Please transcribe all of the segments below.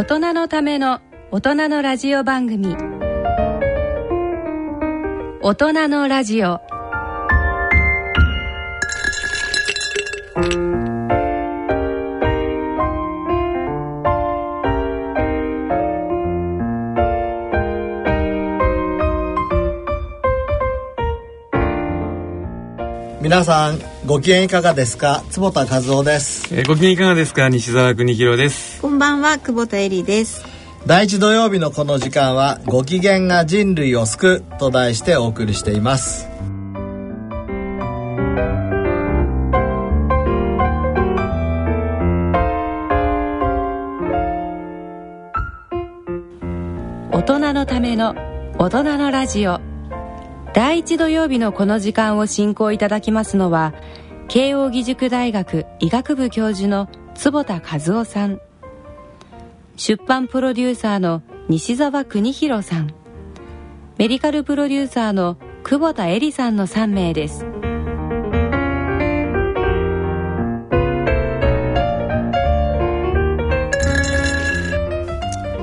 大人のための大人のラジオ番組。大人のラジオ。皆さんご機嫌いかがですか？坪田和夫です、えーご機嫌いかがですか？西澤邦弘です。こんばんは、久保田恵里です。第一土曜日のこの時間はご機嫌が人類を救うと題してお送りしています。大人のための大人のラジオ。第一土曜日のこの時間を進行いただきますのは慶應義塾大学医学部教授の坪田和夫さん。出版プロデューサーの西澤邦弘さん。メディカルプロデューサーの久保田恵里さんの3名です。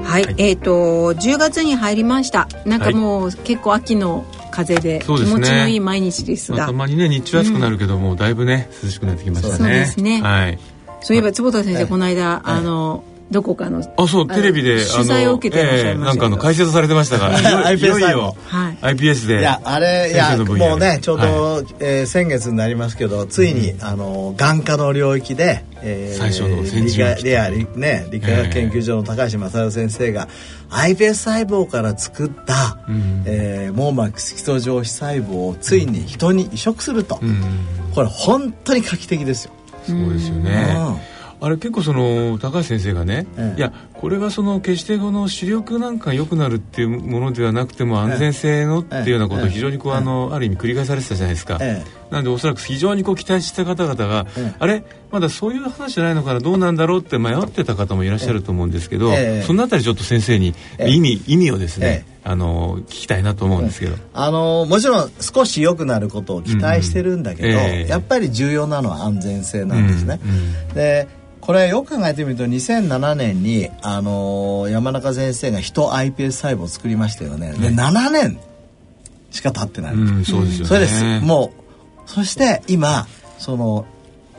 はい、えっ、と10月に入りました。なんかもう、結構秋の風で気持ちのいい毎日ですが、まあたまにね日中暑くなるけども、だいぶね涼しくなってきましたね。そうですね。はい。そういえば坪田先生、はい。この間、あのどこかのあそうテレビで取材を受けていらっしゃいましたなんかあの解説されてましたから。いよ iPS いよ iPS でいやあれいやもうねちょうど、はえー先月になりますけどついに、あの眼科の領域で、えー最初の先理科ね理化学研究所の高橋正代先生が、iPS 細胞から作った、ん。えー網膜色素上皮細胞をついに人に移植すると、うん。これ本当に画期的ですよ。そうですよねあれ結構その高橋先生がね、ええ。いやこれがその決してこの視力なんか良くなるっていうものではなくても安全性のっていうようなことをええ。非常にこう、ええ。あのある意味繰り返されてたじゃないですか、えなんでおそらく非常にこう期待した方々が、ええ。あれまだそういう話じゃないのかなどうなんだろうって迷ってた方もいらっしゃると思うんですけど、ええ。そのあたりちょっと先生にええ。意味,、意味をですね、えあの聞きたいなと思うんですけど、あのもちろん少し良くなることを期待してるんだけど、うんやっぱり重要なのは安全性なんですね。うん。でこれよく考えてみると2007年に、あの山中先生が人 iPS 細胞を作りましたよね。で7年しか経ってない、うんそうですよね。それです。もうそして今その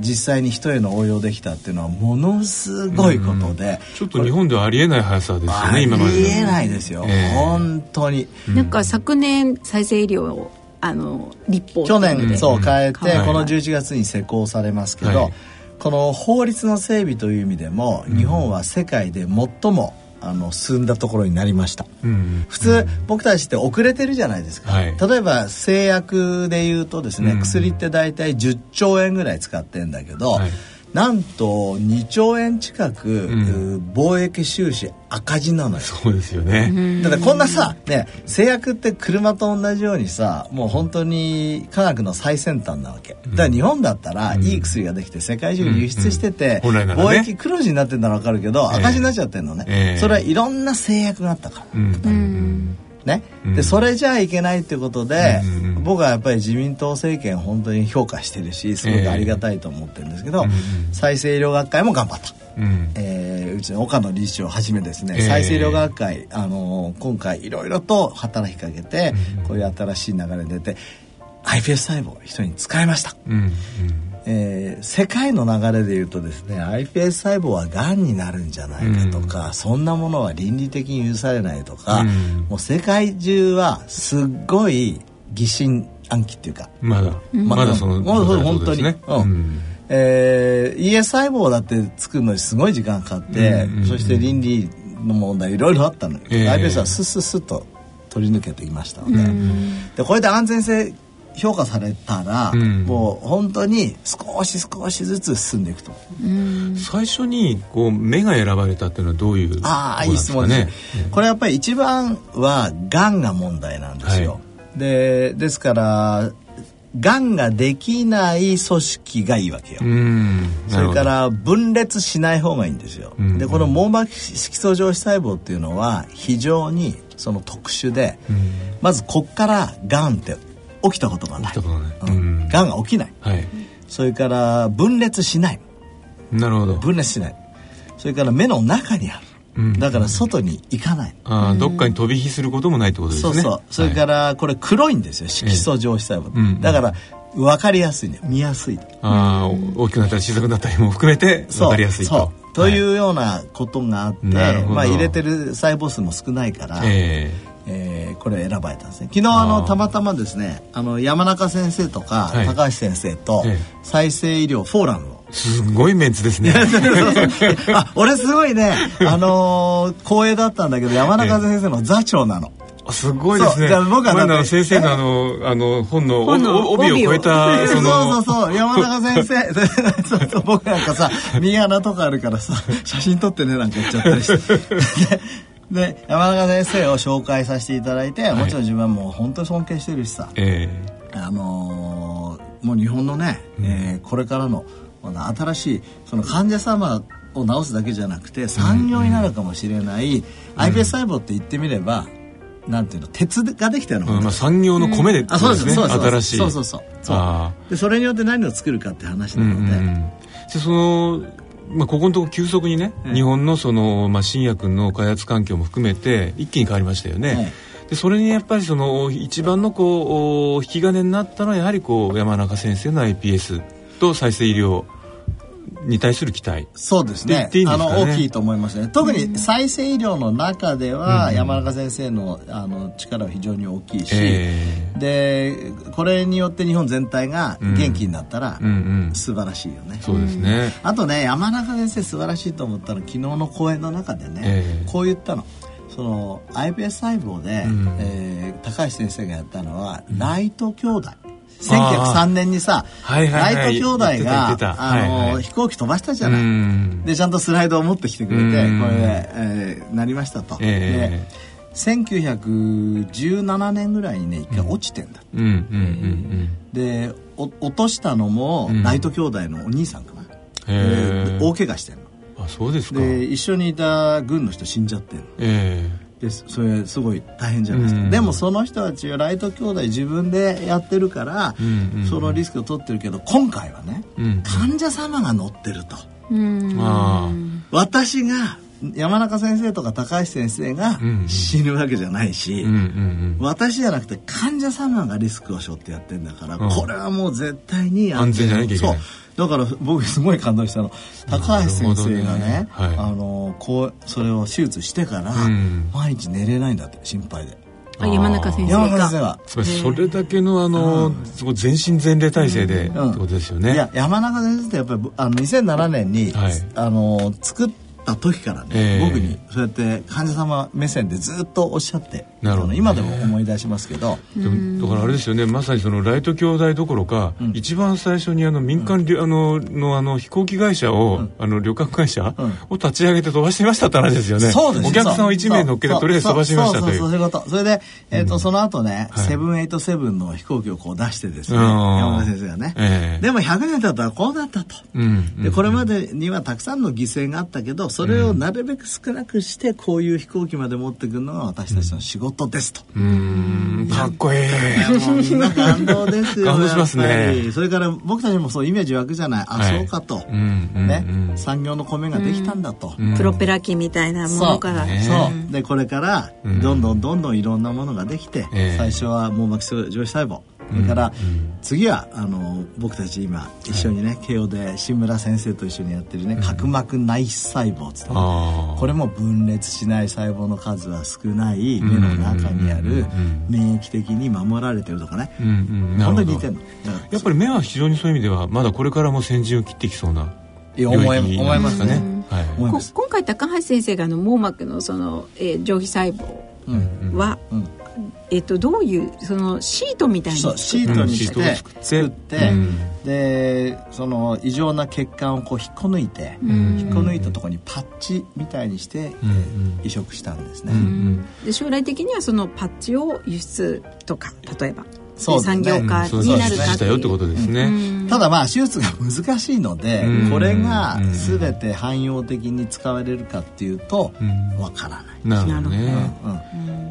実際に人への応用できたっていうのはものすごいことで、ちょっと日本ではありえない速さですよありね今までのえないですよ、ええ。本当に。なん。か昨年再生医療をあの立法去年、そう変えて、はいこの11月に施行されますけど、はいこの法律の整備という意味でも、日本は世界で最もあの進んだところになりました。うん普通、僕たちって遅れてるじゃないですか、はい。例えば製薬でいうとですね、うん薬って大体10兆円ぐらい使ってんだけど、はいなんと2兆円近く、ん。貿易収支赤字なのよ。そうですよね、だこんなさ、ね、製薬って車と同じようにさもう本当に科学の最先端なわけ。だから日本だったら、いい薬ができて世界中に輸出してて、うん。うんね。貿易黒字になってるなら分かるけど、ええ。赤字になっちゃってるのね、ええ。それはいろんな制約があったから。うんね、うん。でそれじゃあいけないっていうことで、うんうんうん。僕はやっぱり自民党政権本当に評価してるしすごくありがたいと思ってるんですけど、うんうん再生医療学会も頑張った。うん。えーうちの岡野理事長をはじめですね、ええ。再生医療学会、あのー今回いろいろと働きかけて、うんこういう新しい流れ出て iPS 細胞を人に使いました、うんえー世界の流れで言うとですね iPS 細胞はがんになるんじゃないかとか、そんなものは倫理的に許されないとか、うん。もう世界中はすっごい疑心暗鬼っていうか、まだ、まだそのもうそう状態本当に、ねうん。うん。えー ES 細胞だって作るのにすごい時間かかって、うん。うんうんそして倫理の問題いろいろあったのに、ええ iPS はスッスッスッと取り抜けていましたので,、でこれで安全性評価されたら、うんもう本当に少し少しずつ進んでいくと。最初にこう目が選ばれたっていうのはどういうああいい質問ですね。これやっぱり一番はがんが問題なんですよ。はでですからがんができない組織がいいわけよ。うんそれから分裂しない方がいいんですよ。うんでこの網膜色素上皮細胞っていうのは非常にその特殊で、まずこっからがんって起きたことがない。起きたことがない。うん。うん。がんが起きない。はい。それから分裂しない。なるほど。分裂しない。それから目の中にある。うん。だから外に行かない、あーどっかに飛び火することもないってことですね。そうそう。それからこれ黒いんですよ。色素上皮細胞だから分かりやすいね。見やすい。あー大きくなったり小さくなったりも含めて分かりやすいと。そう。というはようなことがあって、まあ、入れてる細胞数も少ないから、ええ。ーこれ選ばれたんですね。昨日あのたまたまですねあの山中先生とか、はい。高橋先生とええ。再生医療フォーラムを。えすごいメンツですね。あ俺すごいね。あのー光栄だったんだけど山中先生の座長なの、あすごいですね。じゃあ僕は先生のあのあの本の本のお帯を超えた そうそのそう。そう山中先生。そうそう僕なんかさ右穴とかあるからさ写真撮ってねなんか言っちゃったりしてでで山中先生を紹介させていただいて、もちろん自分はもう本当に尊敬してるしさ。えあのーもう日本のね、えーこれからの新しいその患者様を治すだけじゃなくて産業になるかもしれない、iPS 細胞って言ってみれば、なんていうの鉄ができたようなえもの。まあ産業の米であそうですそうです新しい。そうそうそう。でそれによって何を作るかって話ーうなんので、うん。でそのまあ、ここのところ急速にね、ええ日本のその、まあ、新薬の開発環境も含めて一気に変わりましたよね、でそれにやっぱりその一番のこうお引き金になったのはやはりこう山中先生の iPS と再生医療に対する期待。そうですね。って言っていいんであの大きいと思いますね。特に再生医療の中では、山中先生のあの力は非常に大きいし、えでこれによって日本全体が元気になったら、うんうん。素晴らしいよね。そうですね、あとね山中先生素晴らしいと思ったの昨日の講演の中でね、ええ。こう言ったの。その iPS 細胞で、うん。えー高橋先生がやったのは、ライト兄弟1903年にさ、はいはいはい。ライト兄弟があの、はいはい。飛行機飛ばしたじゃない、うん。でちゃんとスライドを持ってきてくれて、うん。これで、えーなりましたと、ええ。で1917年ぐらいにね一回落ちてんだ、うんうんうんでお落としたのも、うん。ライト兄弟のお兄さんかな、うんへで大怪我してんの。えあそうですか。で一緒にいた軍の人死んじゃってんの。えでそれすごい大変じゃないですか、うん。でもその人たちはライト兄弟自分でやってるから、うんうんそのリスクを取ってるけど今回はねえうん。患者様が乗ってると。うん。あ私が山中先生とか高橋先生が死ぬわけじゃないし、うんうんうん。私じゃなくて患者様がリスクを背負ってやってんだから、うん。これはもう絶対に安全じゃなきゃいけない。そうだから僕すごい感動したの。高橋先生がねね。はい。あのこうそれを手術してから、うん。毎日寝れないんだって心配で。あ山中先生が。は。つまりそれだけのあの、全身全霊体制で、ってうん。ことですよね。いや山中先生ってやっぱりあの2007年に、はい。あの作った時からね、ええ。僕にそうやって患者様目線でずっとおっしゃってなるほど。ね今でも思い出しますけど、でもだからあれですよねまさにそのライト兄弟どころか、一番最初にあの民間旅、あののあの飛行機会社を、あの旅客会社うん。を立ち上げて飛ばしてみましたって話ですよね。そうです。お客さんを1名乗っけてとりあえず飛ばしてみましたという。そう。そう。そう。そう。いうこと。それで、えーとその後ね、はい。セブン7の飛行機をこう出してですねうん。山田先生がね、ええ。でも100年経ったらこうだったと。うん。でこれまでにはたくさんの犠牲があったけどそれをなるべく少なくしてこういう飛行機まで持ってくるのが私たちの仕事ですと。うーん。かっこいい。い感動ですよ感動しますね。それから僕たちもそうイメージ湧くじゃない。あ、はい。そうかと、うんうんねうん。産業の米ができたんだと。うん。プロペラ機みたいなものから。ねそう。でこれからうん。どんどんどんどんいろんなものができて、ええ。最初は網膜上皮細胞それから次はあの僕たち今一緒にね、慶応で志村先生と一緒にやってるね角膜内細胞っつってこれも分裂しない細胞の数は少ない目の中にあるうん。うんうん免疫的に守られてるとかね。うんうん。なに似てるの。やっぱり目は非常にそういう意味ではまだこれからも先陣を切ってきそうないや思い領域思いますね。なんですかね。はい。思いますこ今回高橋先生があの網膜のその、えー上皮細胞うん。は、うんえっとどういうそのシートみたいなシートにして作って作って、うん。でその異常な血管をこう引っこ抜いて、うん。引っこ抜いたところにパッチみたいにして、うんうん。移植したんですね、で将来的にはそのパッチを輸出とか例えば、ね。産業化そうになるかしたよってことですね、うん。ただまあ手術が難しいので、うん。これがうん全て汎用的に使われるかっていうとうん。わからない、なるほどなね、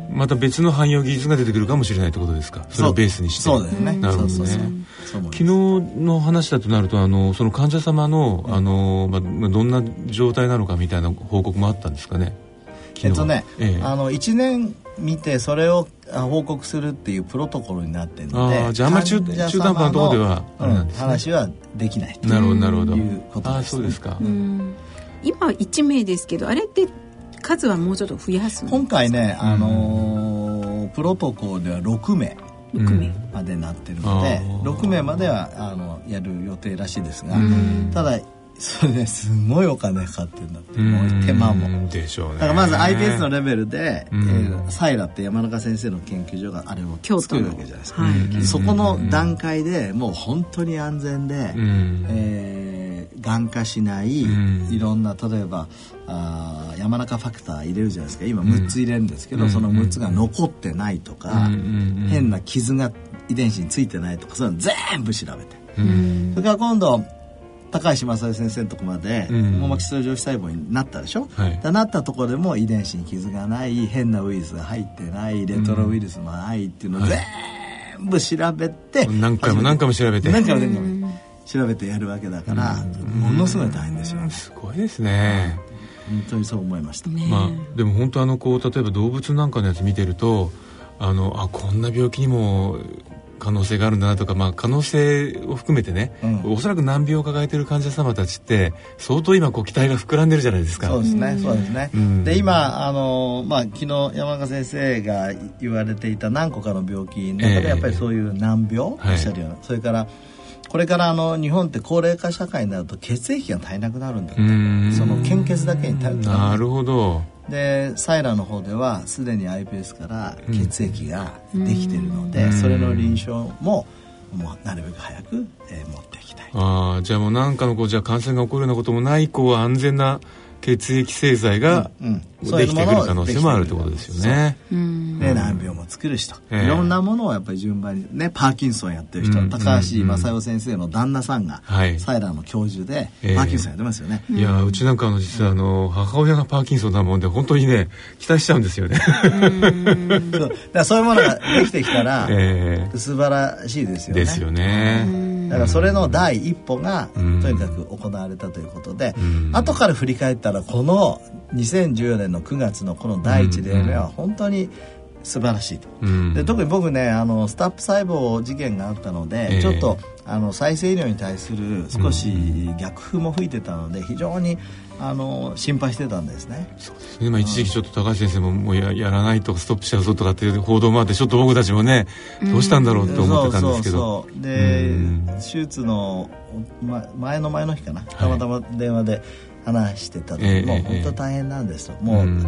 うん。また別の汎用技術が出てくるかもしれないってことですか？それをベースにして。そうだよね、なるほどね。昨日の話だとなるとあのその患者様のあの、まあ、どんな状態なのかみたいな報告もあったんですかね？えっとね、ええ。あの1年見てそれをあ報告するっていうプロトコルになってるのでじゃああんまり中途半端なところではうん話はできないとなるほどなるほど。いうことですね。そうですか、うん。今1名ですけどあれって数はもうちょっと増やすの今回ね、あのープロトコルでは6名6名、までなってるので、あー6名まではあのやる予定らしいですが、ん。ただそれねすごいお金かかってるんだって。もう手間も。うんでしょうね。だからまず iPS のレベルで、うん。えーサイラって山中先生の研究所があれを京都の作るわけじゃないですか、はいそこの段階でもう本当に安全で、うん。えー眼化しない、うん。いろんな例えばあー山中ファクター入れるじゃないですか。今6つ入れるんですけど、うん。その6つが残ってないとか、変な傷が遺伝子についてないとかそういうの全部調べて、うん。それから今度高橋正恵先生のとこまでうん。網膜質上皮細胞になったでしょ、はい。だなったところでも遺伝子に傷がない変なウイルスが入ってないレトロウイルスもないっていうのをはい。全部調べて、何回も何回も調べて。何回も何回も調べてやるわけだから、ものすごい大変ですよね。すごいですね、本当にそう思いました、まあ、でも本当あのこう例えば動物なんかのやつ見てるとあのあこんな病気にも可能性があるんだなとか、まあ、可能性を含めてね、うん。おそらく難病を抱えている患者様たちって相当今こう期待が膨らんでるじゃないですか。そうですね、そうですね。うん。で、今、あの、まあ、昨日山中先生が言われていた何個かの病気の中ええ。で、やっぱりそういう難病、はいおっしゃるような、それから、これからあの日本って高齢化社会になると血液が足りなくなるんだって。うん。その献血だけに頼ってなるほど。でサイラの方ではすでに iPS から血液ができてるので、うん。それの臨床ももうなるべく早く、えー持っていきたいああじゃあもう何かのこうじゃあ感染が起こるようなこともないこう安全な血液製剤がうんできてくる可能性もあるってことですよね。うん。で難病も作るしと、ええ。いろんなものをやっぱり順番にねパーキンソンやってる人、うん。高橋正代先生の旦那さんが、はい。サイラの教授で、ええ。パーキンソンやってますよね、いやうちなんかあの実はあの母親がパーキンソンなもんで本当にね期待しちゃうんですよね。そう。だからそういうものができてきたら、え素晴らしいですえよね。ですよね。だからそれの第一歩がうん。とにかく行われたということで、うん。後から振り返ったらこの2014年の9月のこの第一例目は本当に素晴らしいと。うん。で特に僕ねあのスタップ細胞事件があったので、ええ。ちょっとあの再生医療に対する少し逆風も吹いてたので非常にあの心配してたんですね。ね。まあ、一時期ちょっと高橋先生ももうややらないとかストップしちゃうぞとかっていう報道もあってちょっと僕たちもねどうしたんだろうって思ってたんですけど。そうそう。そうでうん。手術の、ま、前の前の日かな。たまたま電話で話してた時、ええもうええ本当大変なんですと、もう、ん。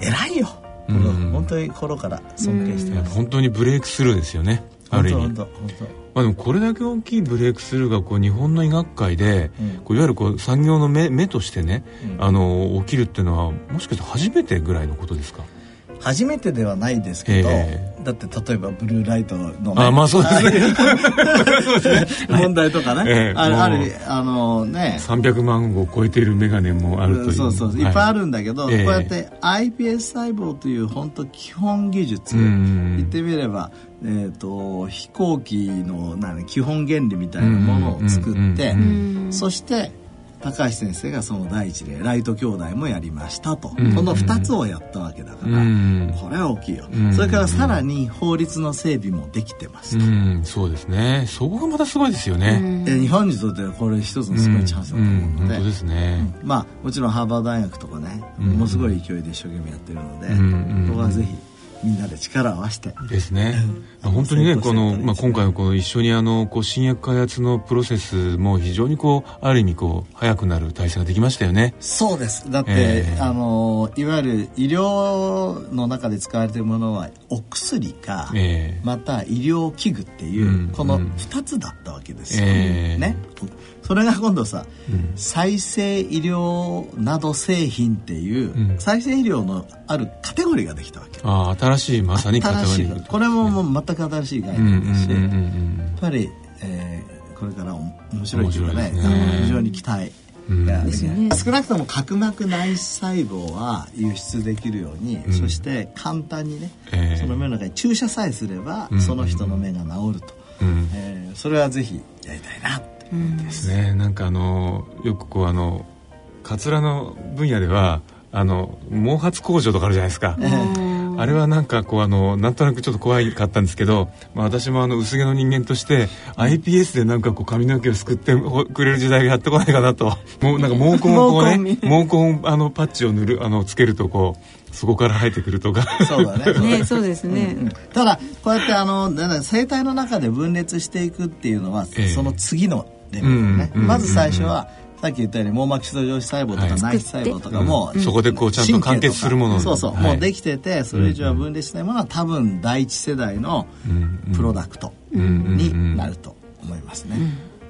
偉いよ、うん。僕本当に心から尊敬してます、本当にブレイクスルーですよね。ある意味。本当本当本まあ、でもこれだけ大きいブレイクスルーがこう日本の医学界で、うん。こういわゆるこう産業の目目としてね、うん。あの起きるっていうのはもしかして初めてぐらいのことですか？当初めてではないですけど、えだって例えばブルーライトの、ね、あまあそうですね。問題とかね、ええあるあるあのね。300万を超えているメガネもあるという。そうそうい。っぱいあるんだけど、はいええ。こうやって iPS 細胞という本当基本技術、うん。言ってみれば、えー、と飛行機の基本原理みたいなものを作って、そして高橋先生がその第一例ライト兄弟もやりましたと、うん。この2つをやったわけだから、うん。これは大きいよ、うん。それからさらに法律の整備もできてますうと、ん。そうですね。そこがまたすごいですよね、で日本にとってはこれ一つのすごいチャンスだと思うので、ん。本当ですね、まあもちろんハーバード大学とかね、うん。ものすごい勢いで一生懸命やってるので、うん。うん。ここはぜひみんなで力を合わせて、ですね、まあ本当にねこの、まあ、今回のこの一緒にあのこう新薬開発のプロセスも非常にこうある意味こう早くなる体制ができましたよね。そうです。だって、ええ。あのいわゆる医療の中で使われているものはお薬か、ええ。また医療器具っていう、うんこのうん。2つだったわけですよ、ええ。ね。それが今度さ、うん。再生医療など製品っていう、うん。再生医療のあるカテゴリーができたわけ。ああ新しいまさにカテゴリーこれももう全く新しい概念ですし、やんっぱり、えーこれからお面白いというかねね。非常に期待ですよね少なくとも角膜内細胞は輸出できるように、うん。そして簡単にね、ええその目の中に注射さえすれば、うん。その人の目が治ると、うん。えーそれはぜひやりたいなってですね。なんかあのよくこうあのカツラの分野ではあの毛髪工場とかあるじゃないですか、あれはなんかこうあのなんとなくちょっと怖いかったんですけど、まあ、私もあの薄毛の人間として iPS でなんかこう髪の毛をすくってくれる時代がやってこないかなと。もうなんか毛根をこうね 毛根。あのパッチを塗るあのつけるとこうそこから生えてくるとか。そうだね。ねそうですね、うんうん、ただこうやってあの生態の中で分裂していくっていうのは、えー、その次のレベルね、うんうん、まず最初は、さっき言ったように網膜基礎上皮細胞とか内皮細胞とかも、そこでこうちゃんと完結するものそうそう、もうできててそれ以上は分離しないものは多分第一世代のプロダクトになると思いますね。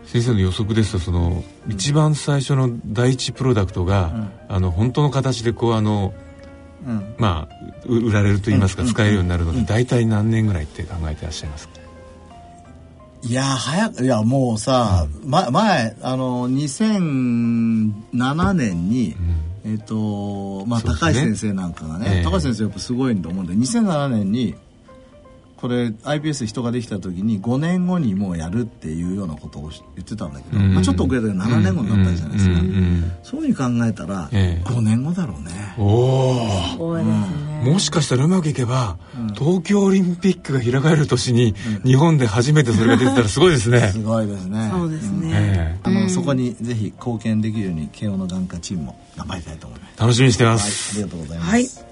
先生の予測ですとその、一番最初の第一プロダクトが、あの本当の形でこうあの、まあ売られると言いますか、使えるようになるので、大体何年ぐらいって考えてらっしゃいますか？いや早くいやもうさ、ま、前あの2007年に、うん、えっ、ー、とまあ、ね、高橋先生なんかがね、えー、高橋先生やっぱすごいと思うんで2007年にこれ iPS 人ができた時に5年後にもうやるっていうようなことを言ってたんだけど、うん、まあ、ちょっと遅れたけど7年後になったじゃないですか、うん、そういうふうに考えたら5年後だろうね、おお、うん、もしかしたらうまくいけば、東京オリンピックが開かれる年に日本で初めてそれが出てたらすごいですね。すごいですね。そうですね、あのそこにぜひ貢献できるように慶応の眼科チームも頑張りたいと思います。楽しみにしてます、はい、ありがとうございます、はい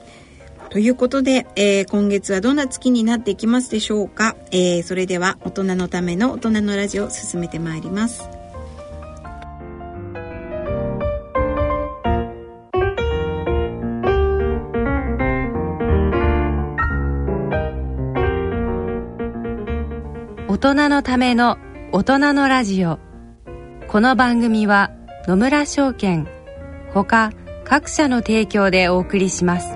ということで、えー、今月はどんな月になっていきますでしょうか、えー、それでは大人のための大人のラジオを進めてまいります。大人のための大人のラジオ。この番組は野村証券ほか各社の提供でお送りします。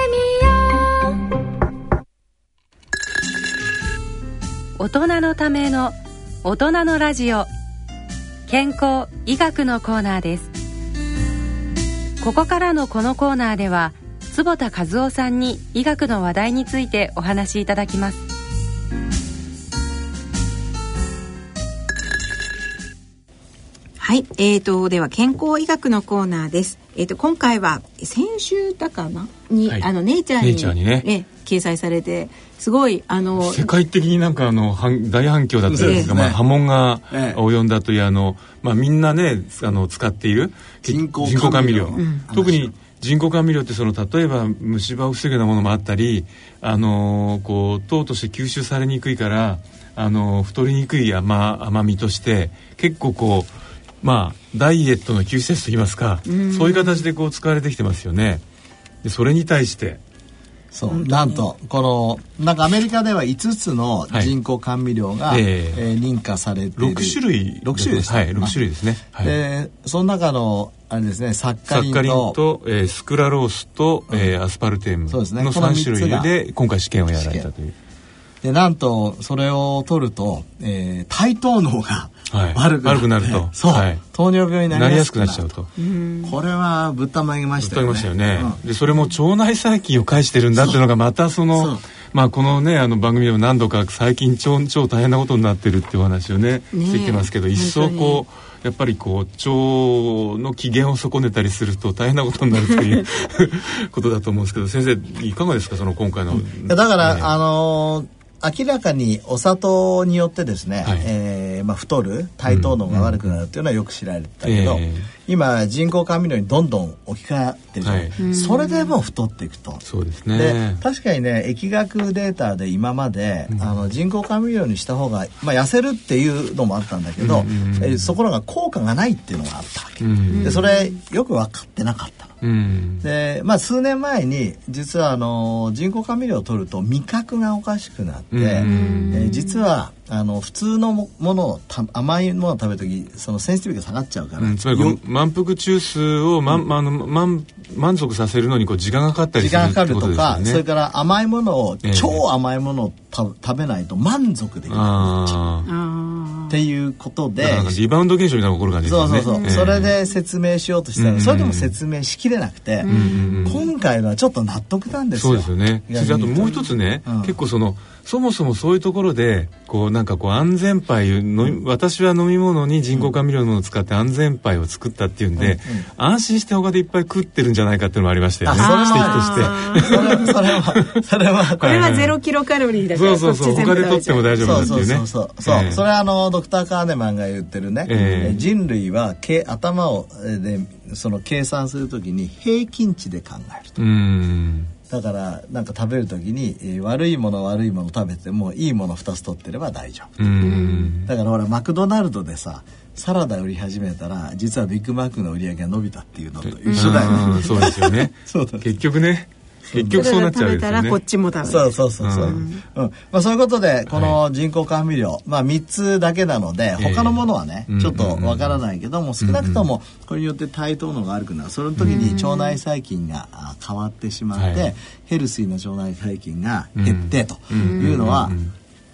大人のための大人のラジオ。健康医学のコーナーです。ここからのこのコーナーでは坪田和夫さんに医学の話題についてお話しいただきます。はい、えーと、では健康医学のコーナーです。えーと、今回は先週だかな？に、はい、あのネイチャーにね、ね掲載されてすごいあの世界的になんかあの大反響だったんですが、ね、まあ、波紋が及んだというあの、まあ、みんなねあの使っている人工甘味料、うん、特に人工甘味料ってその例えば虫歯を防ぐようなものもあったりあのこう糖として吸収されにくいからあの太りにくい甘甘みとして結構こうまあダイエットの救世主といいますか、うん、そういう形でこう使われてきてますよね。でそれに対してそう。なんとこのなんかアメリカでは5つの人工甘味料が、はい、えー、認可されている。6種類。6種類ですね、はい、6種類ですね、はい、でその中のあれですねサッカリンとと、えー、スクラロースと、うん、えー、アスパルテームの3種類で今回試験をやられたというでなんとそれを取ると、えー、対等脳が悪くな,、くなると。そう、はい、糖尿病になりやすくなっちゃうと。これはぶったまげましたよね。ましたよね、うん、でそれも腸内細菌を介してるんだっていうのがまたそのまあこのねあの番組でも何度か最近超超大変なことになってるっていうお話をねしてきてますけど一層こうやっぱりこう腸の機嫌を損ねたりすると大変なことになるという ことだと思うんですけど先生いかがですか？その今回の、だから、ね、あのー明らかにお砂糖によってですね、はい、えー、まあ、太る体糖能が悪くなるっていうのはよく知られてたけど、うんうん、今人工甘味料にどんどん置き換わってる、はい、それでも太っていくと。そうですね。確かにね疫学データで今まで、うん、あの人工甘味料にした方が、まあ、痩せるっていうのもあったんだけど、うんうん、えそこらが効果がないっていうのがあったわけ、うん、でそれよく分かってなかったの。うん、でまあ数年前に実はあの人工甘味料を取ると味覚がおかしくなって、うん、えー、実はあの普通のものを甘いものを食べる時そのセンシティブが下がっちゃうから、うん、つまり満腹中枢を、ままあの満満足させるのにこう時間がかかったりする時間かかるとか、ね、それから甘いものを、えー、超甘いものを食べないと満足できない。っていうことで。リバウンド現象みたいな起こる感じですね。そうそうそう、えー、それで説明しようとしたら、それでも説明しきれなくて、今回のはちょっと納得なんですよ。そうですよね。あともう一つね、うん、結構そのそもそもそういうところでこうなんかこう安全牌の私は飲み物に人工甘味料のものを使って安全牌を作ったっていうんで、うんうん、安心して他でいっぱい食ってるんじゃないかっていうのもありましたよね指摘として。それはそれは これはゼロキロカロリーだからそうそうそう他で取っても大丈夫だっていうね。そうそうそうそう、えー、それはあのドクター・カーネマンが言ってるね、えー、人類は頭をでその計算するときに平均値で考えると。うんだからなんか食べる時に、えー、悪いもの悪いもの食べてもいいもの2つ取ってれば大丈夫。だからほらマクドナルドでさサラダ売り始めたら実はビッグマックの売り上げが伸びたっていうのと一緒だよね、そうですよね。結局ね結局そうなっちゃうですね。こっちも食べそうそうそうそう。うん、まあそういうことでこの人工甘味料、まあ三つだけなので他のものはね、ちょっとわからないけども少なくともこれによって対等のが悪くな。る。その時に腸内細菌が変わってしまって、ヘルシーな腸内細菌が減ってというのは。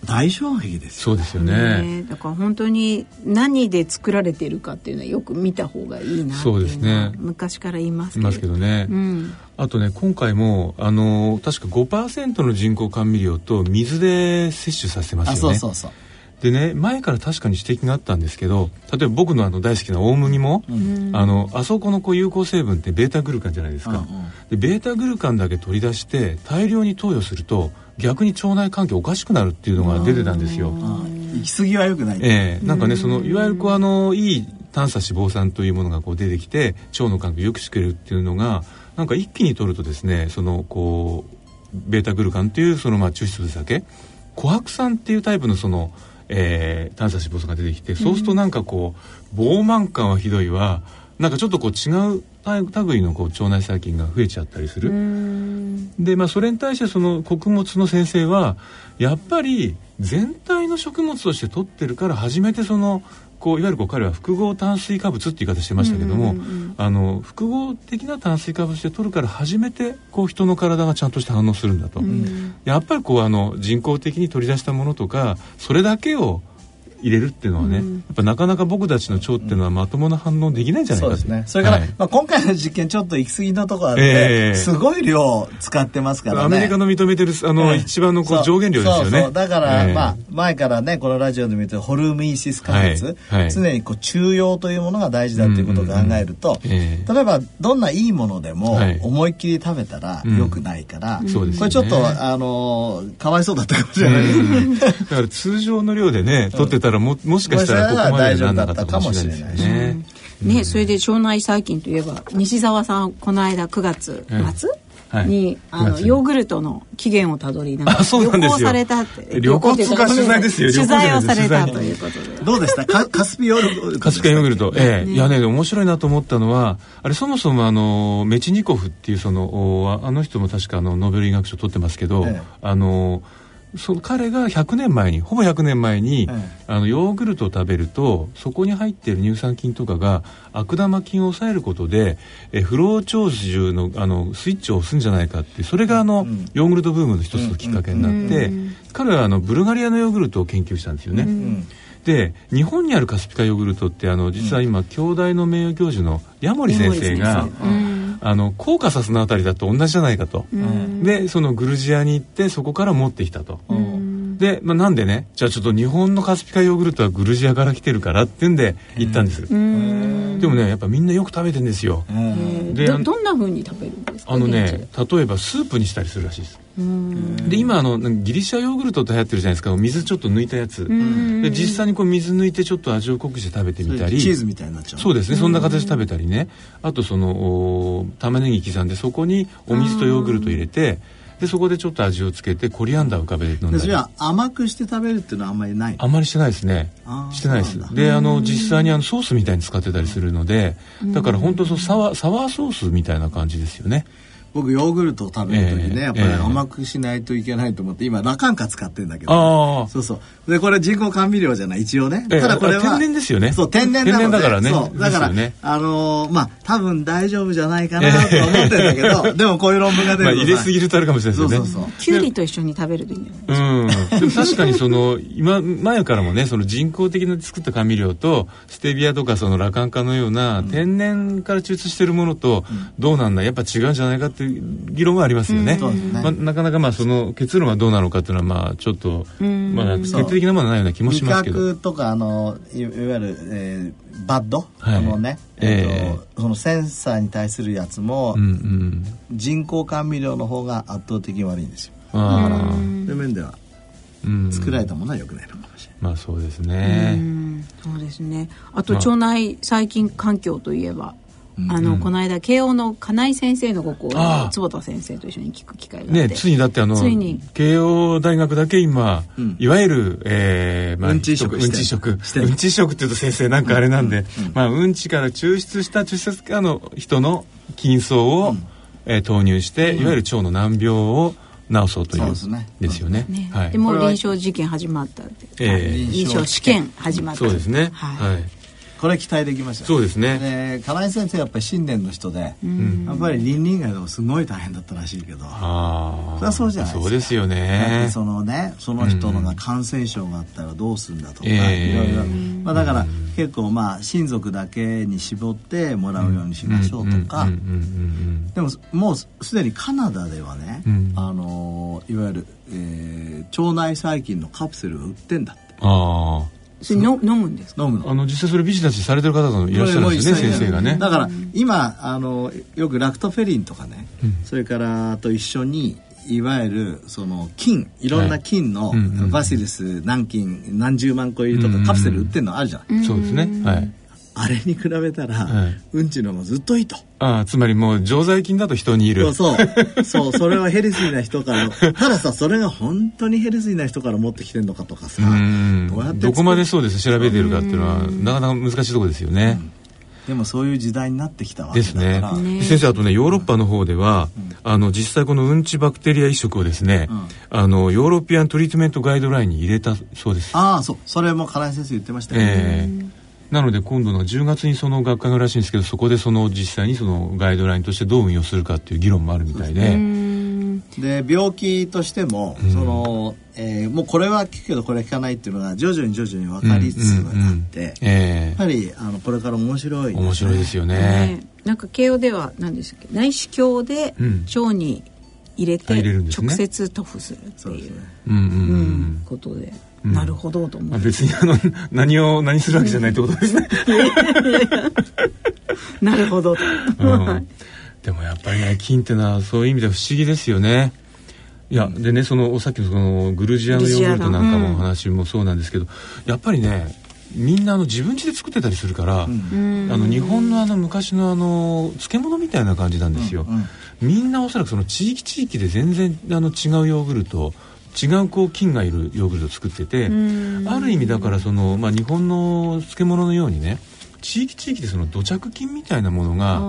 大衝撃ですそうですよね、ね、だから本当に何で作られているかっていうのはよく見た方がいいなっていうのは昔から言いますけど。ね、うん、あとね今回もあの確か5%の人工甘味料と水で摂取させますよね。そうそうそう。でね前から確かに指摘があったんですけど例えば僕のあの大好きな大麦も、うん、あのあそこのこう有効成分ってベータグルカンじゃないですか、うんうん、でベータグルカンだけ取り出して大量に投与すると逆に腸内環境おかしくなるっていうのが出てたんですよ。行き過ぎは良くない。ええー、なんかねそのいわゆるこうあのいい短鎖脂肪酸というものがこう出てきて腸の環境を良くしてくれるっていうのがなんか一気に取るとですねそのこうベータグルカンっていうそのまあ抽出物だけ琥珀酸っていうタイプのその、えー、短鎖脂肪酸が出てきてそうするとなんかこう膨満感はひどいわなんかちょっとこう違う類のこう腸内細菌が増えちゃったりする。で、まあ、それに対してその穀物の先生はやっぱり全体の食物として取ってるから初めてそのこういわゆるこう彼は複合炭水化物って言い方してましたけども、あの複合的な炭水化物で取るから初めてこう人の体がちゃんとして反応するんだと、やっぱりこうあの人工的に取り出したものとかそれだけを入れるっていうのはね、うん、やっぱなかなか僕たちの腸っていうのはまともな反応できないんじゃないかそうですね。それから、はい、まあ、今回の実験ちょっと行き過ぎのところあって、えー、すごい量使ってますからね。アメリカの認めてるあの、えー、一番のこう上限量ですよね。そうだから、えー、まあ前からねこのラジオで見てるホルミーシス仮説、はい。はい、常にこう中庸というものが大事だということを考えると、うん。うんうん、例えばどんないいものでも思いっきり食べたらよくないから、うん、これちょっとあのかわいそうだったかもしれない、だから通常の量でね取ってたらももしかしたらここまでならなかったかもしれないですね。ね、それで腸内細菌といえば西澤さんこの間9月末、に、あのヨーグルトの起源をたどりながら旅行されたって。旅行通か取材ですよ取材をされたということで。どうでした？カスピヨーグルトカスピヨーグルト。ええ。いやね面白いなと思ったのはあれそもそもあのメチニコフっていうそのあの人も確かあのノーベル医学賞取ってますけど、あのその彼が100年前にほぼ100年前に、あのヨーグルトを食べるとそこに入っている乳酸菌とかが悪玉菌を抑えることでえ不老長寿のあのスイッチを押すんじゃないかってそれがあの、うん、ヨーグルトブームの一つのきっかけになって、彼はあのブルガリアのヨーグルトを研究したんですよね。で日本にあるカスピカヨーグルトってあの実は今、京大の名誉教授の矢守先生が、あのコーカサスのあたりだと同じじゃないかと、でそのグルジアに行ってそこから持ってきたと。で、まあ、なんでねじゃあちょっと日本のカスピカヨーグルトはグルジアから来てるからっていうんで行ったんです、でもねやっぱみんなよく食べてんですよ。でどんなふうに食べるんですか？あのね例えばスープにしたりするらしいですで今あのギリシャヨーグルトって流行ってるじゃないですか。水ちょっと抜いたやつ。で実際にこう水抜いてちょっと味を濃くして食べてみたり。チーズみたいになっちゃう。そうですね。そんな形で食べたりね。あとその玉ねぎ刻んでそこにお水とヨーグルト入れてでそこでちょっと味をつけてコリアンダー浮かべて飲んだり。それは甘くして食べるっていうのはあんまりないあんまりしてないですね。してないです。であの実際にあのソースみたいに使ってたりするのでだから本当そうサワサワーソースみたいな感じですよね僕ヨーグルトを食べる時ね、えー、やっぱり甘くしないといけないと思って今ラカンカ使ってんだけど。そうそう。でこれ人工甘味料じゃない一応ね、ただこれは天然ですよね。そう天然天然だからね。そう。だから、ね、あのー、まあ多分大丈夫じゃないかなと思ってんだけどでもこういう論文が出ると、まあ、入れすぎるとあるかもしれないですよね。そうそうそう。きゅうりと一緒に食べるといいんじゃないですかうん。でも確かにその今前からもねその人工的な作った甘味料とステビアとかそのラカンカのような天然から抽出してるものとどうなんだやっぱ違うんじゃないかっていう議論はありますよね。まあ、なかなかまあその結論はどうなのかっていうのはまあちょっとまだ決定的なものはないような気もしますけど。味覚とかあのいわゆる、えー、バッド、はい、のね、えー、えー、そのセンサーに対するやつも、うんうん、人工甘味料の方が圧倒的に悪いんですよ。だからそういう面では作られたものは良くないのかもしれない。まあそうですね。そうですね。あと腸内細菌環境といえば。あの、この間慶応の金井先生のご講演坪田先生と一緒に聞く機会があって。ねついにだってあのついに。慶応大学だけ今、うん、いわゆる、えーまあ、うんち食うんち食うんち食っていうと先生なんかあれなんで、うんまあ、うんちから抽出した抽出家の人の筋層を、うん、えー、投入して、いわゆる腸の難病を治そうというですね。ですよね。ね、はい、でも臨床実験始まったって、えー、臨床試験始まった。そうですね。はい、はいこれ期待できましたそうですね。で金井先生やっぱり新年の人で、やっぱり倫理以外でもすごい大変だったらしいけど。あそれはそうじゃないですか。そうですよね。そのねその人のが感染症があったらどうするんだとか、いろいろ、まあ、だから結構まあ親族だけに絞ってもらうようにしましょうとか。でももうすでにカナダではね、あのいわゆる、えー、腸内細菌のカプセルを売ってんだって。ああそれの飲むんですか？飲むあの実際それビジネスされてる方がいらっしゃるんですよ。ね先生がね。だから今あのよくラクトフェリンとかね、うん、それからと一緒にいわゆるその菌いろんな菌の、バシリス何菌何十万個入りとかカプセル売ってるのあるじゃない、そうですね。はいあれに比べたら、はい、うんちのもずっといいと。ああ、つまりもう常在菌だと人にいる。そうそう。そう、それはヘルシーな人から、たださ、それが本当にヘルシーな人から持ってきてるのかとかさ、どうやってどこまでそうです調べてるかっていうのは、なかなか難しいところですよね。うんでもそういう時代になってきたわけですね。先生あとねヨーロッパの方では、うん、あの実際このうんちバクテリア移植をですね、うん、あの European treatment guideline に入れたそうです。ああそうそれも金井先生言ってましたよね。えーなので今度の10月にその学会がらしいんですけどそこでその実際にそのガイドラインとしてどう運用するかっていう議論もあるみたいで。で病気としても、そのえー、もうこれは効くけどこれは効かないっていうのが徐々に徐々に分かりつつあって、やっぱりあのこれから面白い、ね、面白いですよね。ねなんか慶応では何でしたっけ？内視鏡で腸に入れて直接塗布するっていう。ことで。なるほどと思う、別にあの何を何するわけじゃないってことですね。なるほど、うん、でもやっぱりね金ってのはそういう意味では不思議ですよね。いや、でねそのさっきのそのグルジアのヨーグルトなんかも話もそうなんですけど、やっぱりねみんなあの自分家で作ってたりするから、うん、あの日本のあの昔のあの漬物みたいな感じなんですよ、うんうん、みんなおそらくその地域地域で全然あの違うヨーグルト違うこう菌がいるヨーグルトを作っててある意味だからその、まあ、日本の漬物のようにね地域地域でその土着菌みたいなものがあ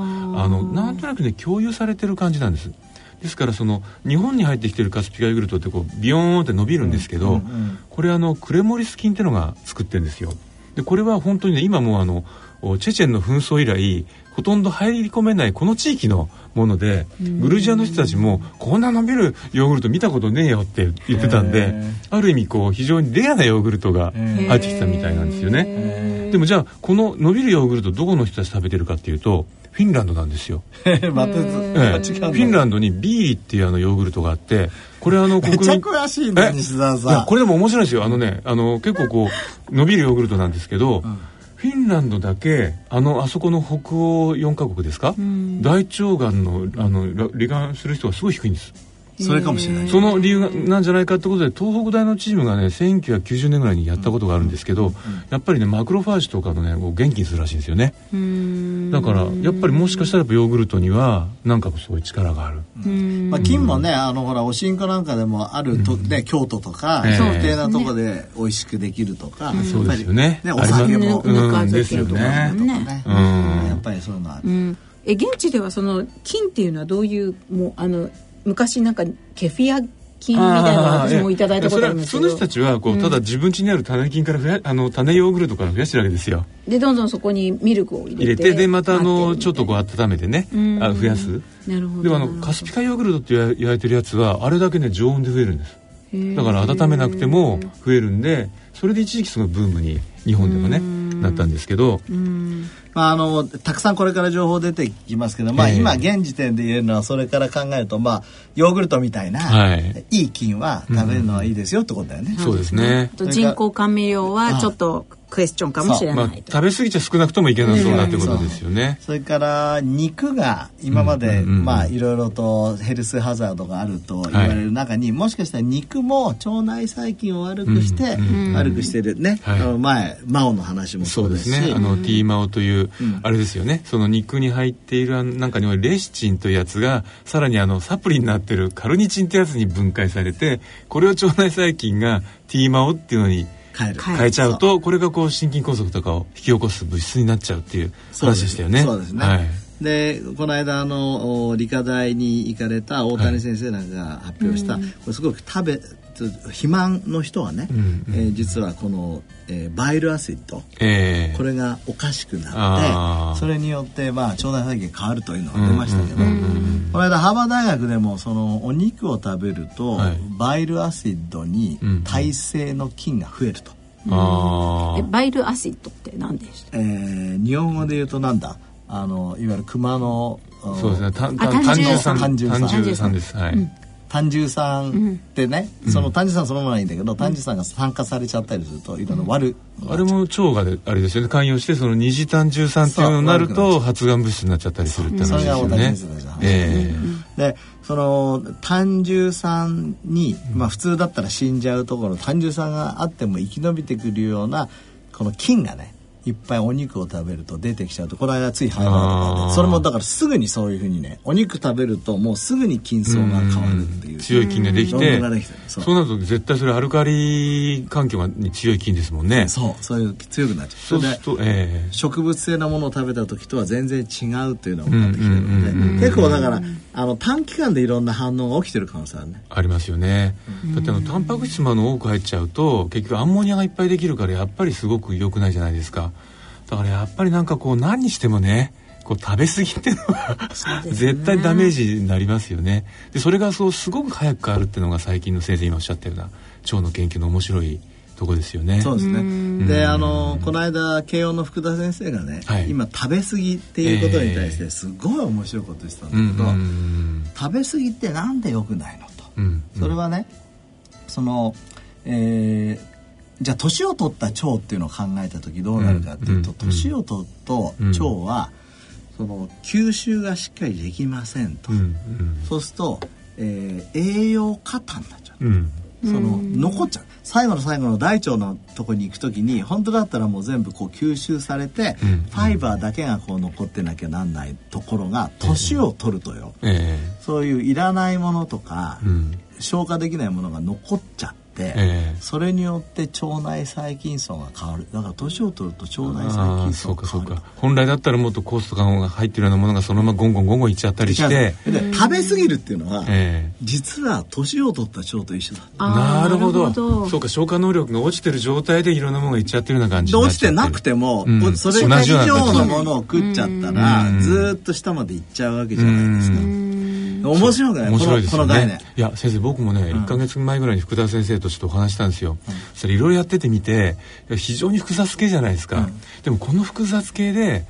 のなんとなくね共有されてる感じなんです。ですからその日本に入ってきてるカスピカヨーグルトってこうビヨーンって伸びるんですけど、うんうんうん、これあのクレモリス菌っていうのが作ってるんですよ。でこれは本当にね今もうあのチェチェンの紛争以来ほとんど入り込めないこの地域のものでグルジアの人たちもこんな伸びるヨーグルト見たことねえよって言ってたんである意味こう非常にレアなヨーグルトが入ってきたみたいなんですよね。でもじゃあこの伸びるヨーグルトどこの人たち食べてるかっていうとフィンランドなんですよ。また、ええ、フィンランドにビーリっていうあのヨーグルトがあって、これあの国民めちゃ詳しいね西澤さん。これでも面白いですよ。あのね、あの結構こう伸びるヨーグルトなんですけど、うんフィンランドだけあのあそこの北欧4カ国ですか、うん、大腸がんのあの罹患する人がすごい低いんですそれかもしれない。その理由なんじゃないかってことで東北大のチームがね1990年ぐらいにやったことがあるんですけど、やっぱりねマクロファージとかのね元気にするらしいんですよね。だからやっぱりもしかしたらヨーグルトにはなんかそういう力がある、まあ、金もねあのほらおしんこなんかでもあると、ね、京都とか特定なとこで美味しくできるとか、そうですよね。ねお酒も、うん、ですよね。ね、やっぱりそういうのある、え現地ではその金っていうのはどういうもうあの昔なんかケフィア金みたいな私もいただいたことあるんですけど。その人たちはこう、うん、ただ自分家にある種金から増やあの種ヨーグルトから増やしてるわけですよ。でどんどんそこにミルクを入れて。入れてでまたあのちょっとこう温めてね。あ増やす。なるほど。でもあのカスピカヨーグルトって言われてるやつはあれだけね常温で増えるんです。だから温めなくても増えるんでそれで一時期すごいブームに日本でもねなったんですけどまあ、あのたくさんこれから情報出てきますけど、まあ、今現時点で言えるのはそれから考えると、まあ、ヨーグルトみたいな、はい、いい菌は食べるのはいいですよってことだよね。そうですね。人工甘味料はちょっとクエスチョンかもしれない、まあ、食べ過ぎちゃ少なくともいけなそうなってことですよね、それから肉が今まで、まあいろいろとヘルスハザードがあると言われる中に、はい、もしかしたら肉も腸内細菌を悪くして、悪くしてるね、はい、あの前マオの話もそうですしね。あのティーマオという、あれですよね。その肉に入っているなんかにレシチンというやつがさらにあのサプリになってるカルニチンってやつに分解されてこれを腸内細菌がティーマオっていうのに変える。変えちゃうとこれがこう心筋梗塞とかを引き起こす物質になっちゃうっていう話でしたよね。そうですね、はい。でこの間あの理科大に行かれた大谷先生なんかが発表した、はい、これすごく食べ肥満の人はね、うんうん、えー、実はこの、えー、 bile acid、えー、これがおかしくなってそれによって、まあ、腸内細菌変わるというのが出ましたけど、この間ハーバード大学でもそのお肉を食べると、はい、 bile acid に耐性の菌が増えると。え bile acid って何でした、えー、日本語で言うとなんだ？あのいわゆる熊のそうですね。胆純酸単純酸です。はい、うん単純酸ってね、うん、その単純酸そのものはいいんだけど、単純酸が酸化されちゃったりするといろいろ悪、うん、あれも腸があれですよね。関与してその二次単純酸っていうのになると発がん物質になっちゃったりするって話ですよね。えー、でその単純酸に、まあ、普通だったら死んじゃうところ単純酸があっても生き延びてくるようなこの菌がねいっぱいお肉を食べると出てきちゃうとこの間ついハイバーとかでそれもだからすぐにそういうふうにねお肉食べるともうすぐに筋層が変わるっていう。強い筋ができてそう。なると絶対それアルカリ環境に強い筋ですもんね。そうそういう強くなっちゃう。そうすると、えー、植物性なものを食べた時とは全然違うっていうのが分かってきてるので結構だからあの短期間でいろんな反応が起きてる可能性あるね。ありますよね。だってあのタンパク質も多く入っちゃうと結局アンモニアがいっぱいできるからやっぱりすごく良くないじゃないですか。だからやっぱりなんかこう何にしてもねこう食べ過ぎっていうのは、ね、絶対ダメージになりますよね。でそれがそうすごく早く変わるっていうのが最近の先生今おっしゃったような腸の研究の面白いとこですよね。そうですね。で、あのこの間慶応の福田先生がね、はい、今食べ過ぎっていうことに対してすごい面白いことしたんだけど、えー、食べ過ぎってなんで良くないのと、うんうん、それはね、その、えー、じゃあ年を取った腸っていうのを考えた時どうなるかっていうと、年を取ると腸は、その吸収がしっかりできませんと、そうすると、えー、栄養過多になっちゃう、その残っちゃう。最後の最後の大腸のとこに行く時に本当だったらもう全部こう吸収されて、ファイバーだけがこう残ってなきゃなんないところが年を取るとよ、そういういらないものとか、消化できないものが残っちゃって。えー、それによって腸内細菌層が変わる。だから年を取ると腸内細菌層が変わる本来だったらもっと酵素とかが入ってるようなものがそのままゴンゴンゴンゴンいっちゃったりして。食べ過ぎるっていうのは、えー、実は年を取った腸と一緒だ。なるほど。そうか消化能力が落ちてる状態でいろんなものがいっちゃってるような感じ落ちてなくても、うん、それ以上のものを食っちゃったら、ずっと下までいっちゃうわけじゃないですか。面白くない。面白いですよね。いや先生僕もね、うん、1か月前ぐらいに福田先生とちょっとお話したんですよ、うん、それいろいろやっててみて非常に複雑系じゃないですか、うん、でもこの複雑系で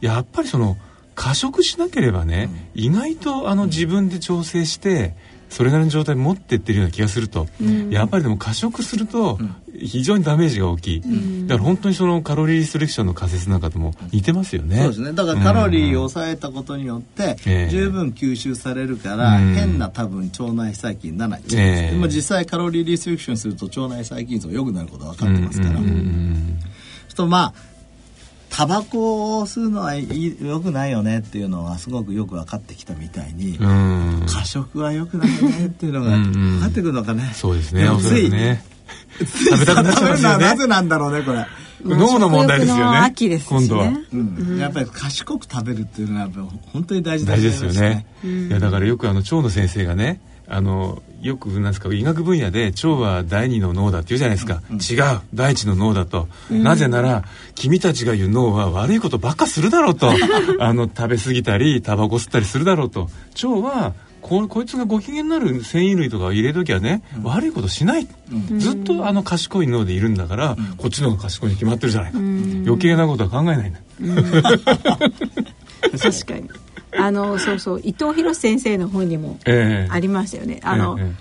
やっぱりその過食しなければね、うん、意外とあの自分で調整してそれなりの状態持ってってるような気がすると、やっぱりでも過食すると、非常にダメージが大きい、だから本当にそのカロリーリストレクションの仮説なんかとも似てますよね。そうですね。だからカロリーを抑えたことによって、十分吸収されるから、変な多分腸内細菌にならない、えー、でも実際カロリーリストレクションすると腸内細菌数が良くなることが分かってますから、とまあタバコを吸うのはよくないよねっていうのはすごくよく分かってきたみたいに過食はよくないよねっていうのが分かってくるのかね。そうですね。おそらくね食べたくなっちゃいますよね。なぜなんだろうねこれ。脳の問題ですよね。秋です、今度は、うん、やっぱり賢く食べるっていうのはやっぱ本当に大事大事ですよね、いやだからよくあの腸の先生がねあのよくなんですか医学分野で腸は第二の脳だって言うじゃないですか、うん、違う。第一の脳だと、うん、なぜなら君たちが言う脳は悪いことばっかするだろうと。あの食べ過ぎたりタバコ吸ったりするだろうと。腸はここいつがご機嫌になる繊維類とかを入れる時はね、うん、悪いことしない、ずっとあの賢い脳でいるんだから、こっちの方が賢いに決まってるじゃないか、余計なことは考えないんだ、確かに。あのそうそう伊藤博先生の本にも ありましたよね。えー、あの、えー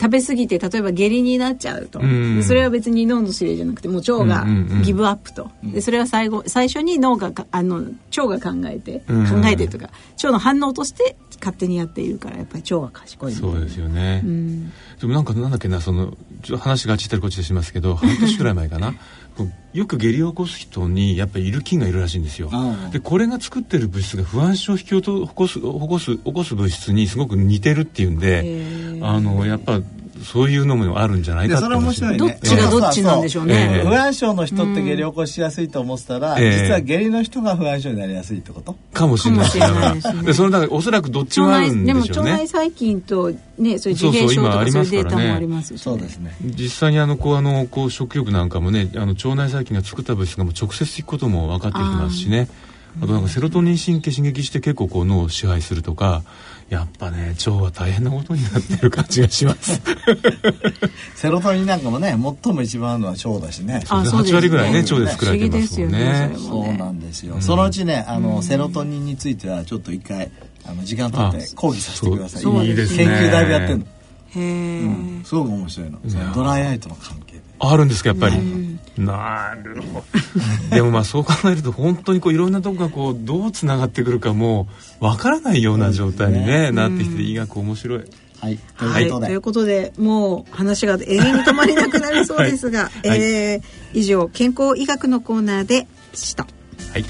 食べ過ぎて例えば下痢になっちゃうと、うん、それは別に脳の指令じゃなくてもう腸がギブアップと、でそれは最後最初に脳があの腸が考えて、うん、考えてとか腸の反応として勝手にやっているからやっぱり腸が賢い。そうですよね、でもなんかなんだっけなその話があっちったりこっちでしますけど半年くらい前かな よく下痢を起こす人にやっぱりいる菌がいるらしいんですよ。でこれが作ってる物質が不安症を引き起こす起こす起こす物質にすごく似てるっていうんであのやっぱそういうのもあるんじゃないかそれ面白いね。どっちがどっちなんでしょうね、不安症の人って下痢を起こしやすいと思ってたら、実は下痢の人が不安症になりやすいってこと？かもしれないですね。でそれだからおそらくどっちもあるんでしょうね。でも腸内細菌とねそういう自閉症とかそういうデータもありますし、そうですね。実際にあのこうあのこう食欲なんかもねあの腸内細菌が作った物質がもう直接いくことも分かってきてますしね。あとなんかセロトニン神経刺激して結構こう脳を支配するとかやっぱね腸は大変なことになってる感じがします。セロトニンなんかもね最も一番あるのは腸だしね。あ8割ぐらいね腸で作られてますもんね。そうなんですよ、そのうちねあの、セロトニンについてはちょっと一回あの時間取って講義させてください。いいですね。研究だいぶやってんの。へえ、うん、すごく面白いの。ドライアイとの関係。であるんですかやっぱり、なるほど。でもまあそう考えると本当にこういろんなとこがこうどうつながってくるかもわからないような状態にね、ね、なってきて医学面白い。はい、はい、ということで。もう話が永遠に止まりなくなりそうですが、はい、えー、以上健康医学のコーナーでした。はい。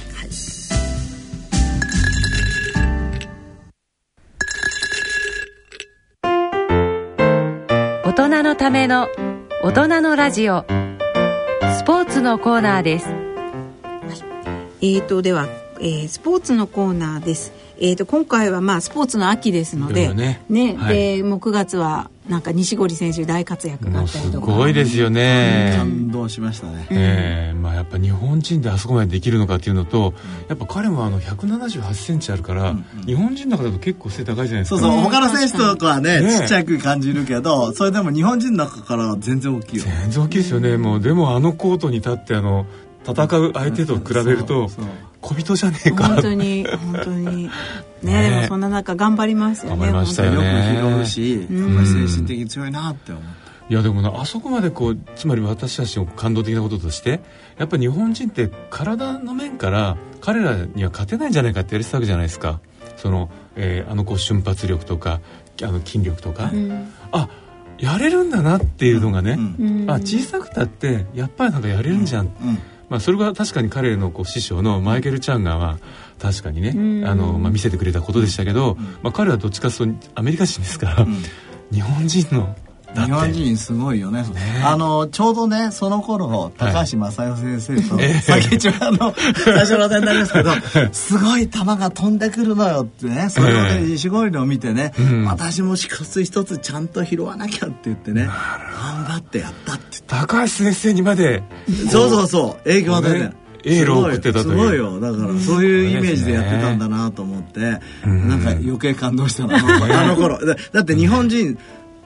大人のための大人のラジオ。スポーツのコーナーです、はい、えーとでは、えー、スポーツのコーナーです。えーと、今回はまあスポーツの秋ですのでね。ね、はい、でもう9月はなんか西堀選手大活躍があったりとか。すごいですよね、感動しましたね、えーまあ、やっぱ日本人であそこまでできるのかっていうのと、やっぱ彼もあの1 7 8ンチあるから、うん。うん、日本人の中だと結構背高いじゃないですか。そうそう他の選手とかはね、ね、ちっちゃく感じるけどそれでも日本人の中から全然大きいよ全然大きいですよね、もうでもあのコートに立ってあの戦う相手と比べると小人じゃねえか。本当に本当に。ねね。でもそんな中頑張りますよね頑張りましたよね。よく拾うし、うん、精神的に強いなって思っていやでもなあそこまでこうつまり私たちの感動的なこととしてやっぱり日本人って体の面から彼らには勝てないんじゃないかってやりてたわけじゃないですか。その、えー、あのこう瞬発力とかあの筋力とか、うん、あやれるんだなっていうのがね、うん、あ小さくたってやっぱりなんかやれるんじゃん、うんまあ、それが確かに彼のこう師匠のマイケル・チャンガーは確かにね、あのまあ、見せてくれたことでしたけど、まあ、彼はどっちかというとアメリカ人ですから、日本人の日本人すごいよね、ね、あのちょうどねその頃高橋正代先生と、はい、先一番の 最初の話題になりますけどすごい球が飛んでくるのよってねそれをね西郷を見てね、うん、私も一つ一つちゃんと拾わなきゃって言ってね頑張ってやったって高橋先生にまでそうそうそう影響でねエールを送ってたという。すごいよだからそういうイメージでやってたんだなと思って、うん、なんか余計感動したなあの頃。だって日本人、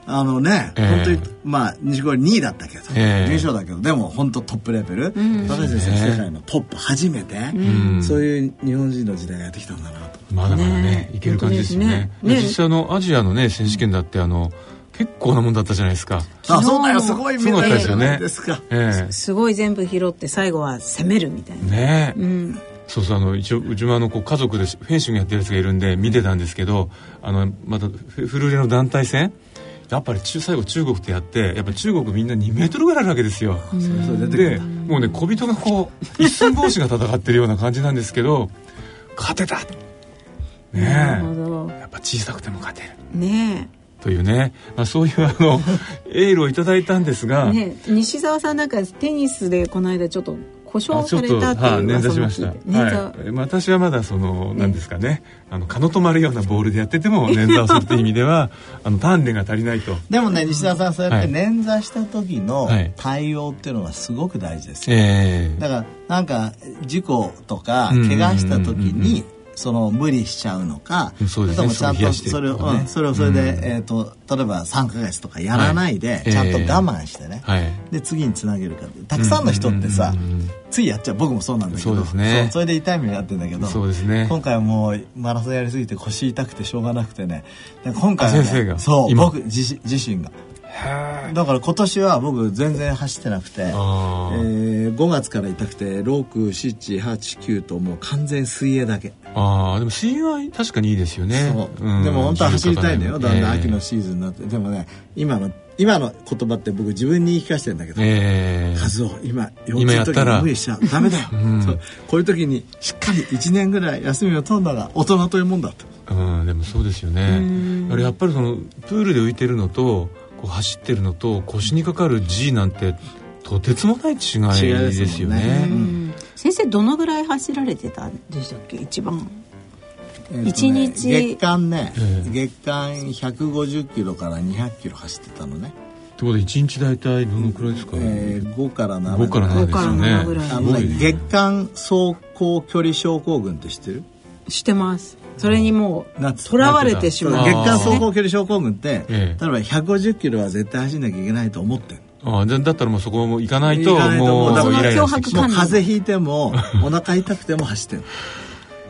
あのね、えー、本当にまあ西堀2位だったけど、えー、優勝だけどでも本当トップレベル、うん、高橋先生世界のトップ初めて、うん、そういう日本人の時代がやってきたんだなと。まだまだねいける感じですよね。ね。実際のアジアのね選手権だってあの、結構なもんだったじゃないですか。あそうだよすごいすたですよねですか、ええ、すごい全部拾って最後は攻めるみたいな。ね。え、うん、そうそうあの一応うちもあのこう家族でフェンシングやってるやつがいるんで見てたんですけどあのまたフルレの団体戦やっぱり中最後中国ってやってやっぱ中国みんな2メートルぐらいあるわけですよ。でもうね小人がこう一寸法師が戦ってるような感じなんですけど勝てた。ねえ。やっぱ小さくても勝てる。ねえ。というね、まあ、そういうあの エールをいただいたんですが、ね、西澤さんなんかテニスでこの間ちょっと故障されたっていうはい、捻挫。しました、はい、私はまだその何ですかね。あの蚊の止まるようなボールでやってても捻挫をするっていう意味では あの鍛錬が足りないと。でもね西田さんそうやって捻挫した時の対応っていうのはすごく大事ですよ、えー、だからなんか事故とか怪我した時にその無理しちゃうのか、それともちゃんとそれを、うん、それをそれで、えー、と例えば3か月とかやらないで、ちゃんと我慢してね、で次につなげるかたくさんの人ってさ、ついやっちゃう。僕もそうなんだけど。そうです、ね、それで痛い目に遭ってんだけど。そうです、ね、今回はもうマラソンやりすぎて腰痛くてしょうがなくてね。今回は、ね、先生が？そう僕自自身が。だから今年は僕全然走ってなくて、えー、5月から痛くて6789ともう完全水泳だけああでも水泳は確かにいいですよね。そう、うん、でも本当は走りたいんだよだんだん秋のシーズンになって、えー、でもね今の今の言葉って僕自分に言い聞かせてるんだけど「えー、和夫今幼稚園の時に無理しちゃダメだよ、う。ん、こういう時にしっかり1年ぐらい休みを取るのが大人というもんだと」うん、でもそうですよね。やっぱりそのプールで浮いてるのとこう走ってるのと腰にかかる G なんてとてつもない違いですよね、ね、先生どのぐらい走られてたんでしたっけ？一番。一、ね、日。月間ね、えー、月間150キロから200キロ走ってたのね。ってことで1日大体どのくらいですか、えー、5から7 5から7ですよね。あのね月間走行距離症候群って知ってる？知ってます。それにもうとらわれてしまう。月間走行距離症候群って、ええ、例えば150キロは絶対走んなきゃいけないと思ってるああだったらもうそこも行かないともうもう風邪ひいても お腹痛くても走ってる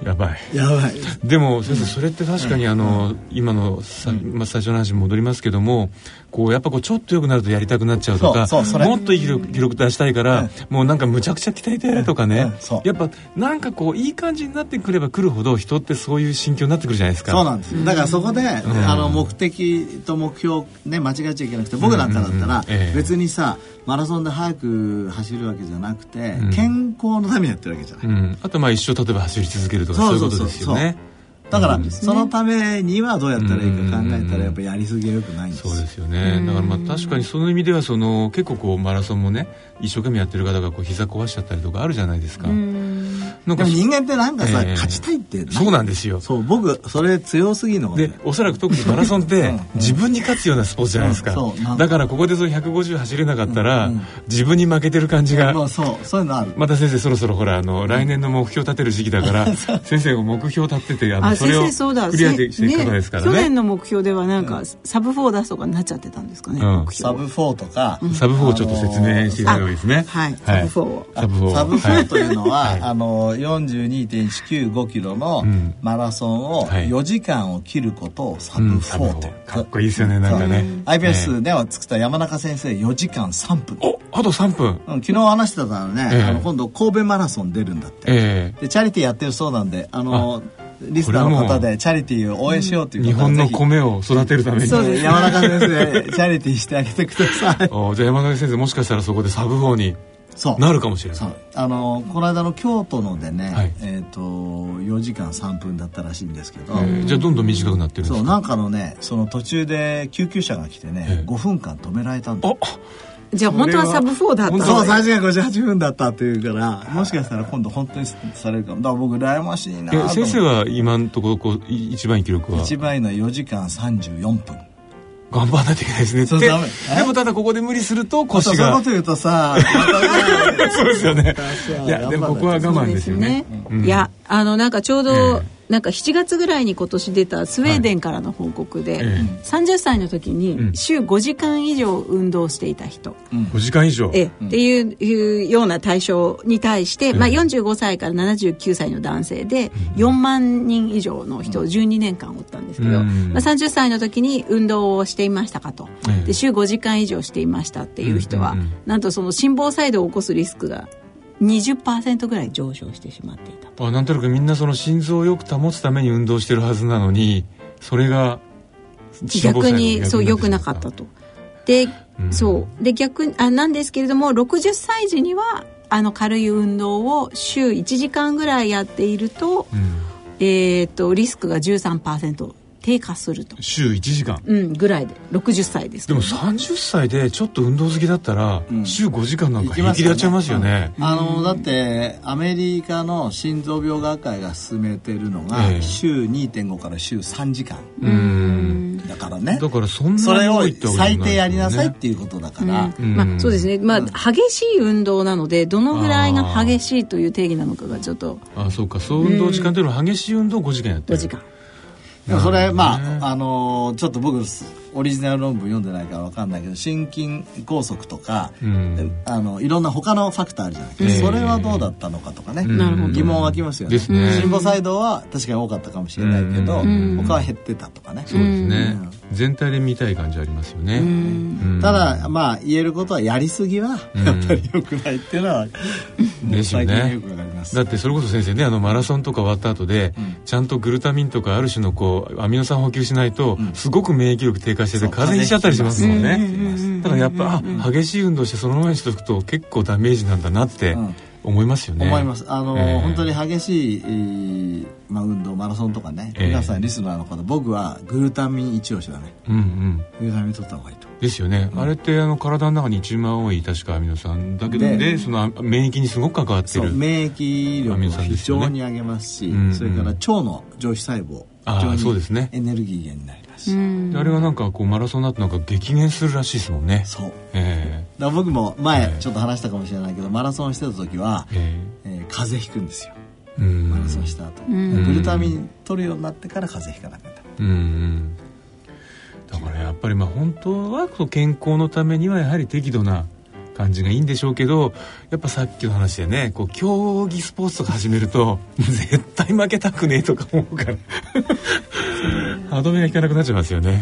やばい。やばい。でも先生それって確かにあの、今のさ、まあ、最初の話に戻りますけどもこうやっぱこうちょっと良くなるとやりたくなっちゃうとかもっといい記録記録出したいから、もうなんかむちゃくちゃ鍛えてとかね、やっぱなんかこういい感じになってくればくるほど人ってそういう心境になってくるじゃないですか。そうなんですだからそこで、あの目的と目標ね間違えちゃいけなくて僕なんかだったら、別にさマラソンで速く走るわけじゃなくて、健康のためにやってるわけじゃない、あとまあ一生例えば走り続けるとかそういうことですよねだから、そのためにはどうやったらいいか考えたらやっぱりやりすぎはよくないんです。そうですよね。だからまあ確かにその意味ではその結構こうマラソンもね一生懸命やってる方がこう膝壊しちゃったりとかあるじゃないですか。なんか人間ってなんかさ、えー、勝ちたいってそうなんですよ。そう僕それ強すぎのでおそらく特にマラソンって自分に勝つようなスポーツじゃないですか、だからここでその150走れなかったら、うんうん、自分に負けてる感じが、まあ、そうそういうのある。また先生そろそろほらあの、来年の目標立てる時期だから 先生が目標立ててあのそれをクリアしていく方ですからね、ね、去年の目標ではなんか、サブ4出すとかになっちゃってたんですかね、サブ4とか、サブ4をちょっと説明していただいた方がいいですね。はい、サブ4サブ4サブ4というのは、あの42.195キロのマラソンを4時間を切ることをサブ4と、かっこいいですよねなんかね。IBS では作った山中先生4時間3分。おあと3分、うん、昨日話してたのね、あの今度神戸マラソン出るんだって、でチャリティーやってるそうなんであのリスナーの方でチャリティーを応援しようという日本の米を育てるために。山中先生チャリティーしてあげてください。じゃあ山中先生もしかしたらそこでサブ4にそう。なるかもしれない。あのこの間の京都のでね、はい、えーと、と4時間3分だったらしいんですけど。じゃあどんどん短くなってるんですかそうなんかのねその途中で救急車が来てね5分間止められたんだじゃあ本当はサブ4だったそう3時間58分だったっていうからもしかしたら今度本当にされるかも。だから僕羨ましいな先生は今のところこう一番いい記録は？一番いいのは4時間34分頑張らないといけないですね。そうでもただここで無理すると腰がそういうこと言うとさ そうですよね。いやでもここは我慢ですよね、いやあのなんかちょうど、なんか7月ぐらいに今年出たスウェーデンからの報告で、はい、30歳の時に週5時間以上運動していた人、うん、5時間以上？えっていうような対象に対して、まあ、45歳から79歳の男性で4万人以上の人を12年間おったんですけど、まあ、30歳の時に運動をしていましたかと。で週5時間以上していましたっていう人は、なんとその心房細動を起こすリスクが20%ぐらい上昇してしまっていたあなんとなくみんなその心臓をよく保つために運動してるはずなのにそれが逆にそう良くなかったと。で、うん、そう。で逆あなんですけれども60歳時にはあの軽い運動を週1時間ぐらいやっていると,、うん、えーと、とリスクが13%低下すると。週1時間、うん、ぐらいで。60歳です、ね、でも30歳でちょっと運動好きだったら、うん、週5時間なんか平気でやっちゃいますよね、あのだってアメリカの心臓病学会が進めてるのが、えー、週2.5から週3時間。うん。だからね。だからそんなそれを最低やりなさいっていうことだから、うん、まあそうですね。まあ、激しい運動なのでどのぐらいが激しいという定義なのかがちょっと。ああそうか。そう運動時間というのは激しい運動を5時間やってる。5時間それ、まあ、あのー、ちょっと僕、オリジナル論文読んでないから分かんないけど、心筋梗塞とか、うん、あの、いろんな他のファクターあるじゃない。ですか。それはどうだったのかとかね、疑問湧きますよね。心房細動は確かに多かったかもしれないけど、他は減ってたとかね。そうですね。全体で見たい感じありますよね。ただ、まあ、言えることは、やりすぎは、やっぱり良くないっていうのは、ですよね。だってそれこそ先生ね、あの、マラソンとか終わった後で、ちゃんとグルタミンとかある種のこう、アミノ酸補給しないと、すごく免疫力低下してて風邪ひいちゃったりしますもんね。だからやっぱあ激しい運動してそのままにしておくと結構ダメージなんだなって思いますよね。思います。あの、えー、本当に激しい、えーまあ、運動マラソンとかね、えー、皆さんリスナーの方僕はグルタミン一押しだね、うんうん、グルタミン取った方がいいと。ですよね、うん、あれってあの体の中に一番多い確かアミノ酸だけどでその免疫にすごく関わってる免疫力を非常に上げますし、ね、それから腸の上皮細胞あそうですね。エネルギー源になります。あれはなんかこうマラソンだとなんか激減するらしいですもんね。そう、えー、だ僕も前ちょっと話したかもしれないけど、マラソンしてた時は、えー、えー、風邪ひくんですよ。マラソンした後。グルタミン取るようになってから風邪ひかなくなった。うんだからやっぱりまあ本当は健康のためにはやはり適度な感じがいいんでしょうけどやっぱさっきの話でねこう競技スポーツとか始めると絶対負けたくねえとか思うから。歯止めがいかなくなっちゃいますよね。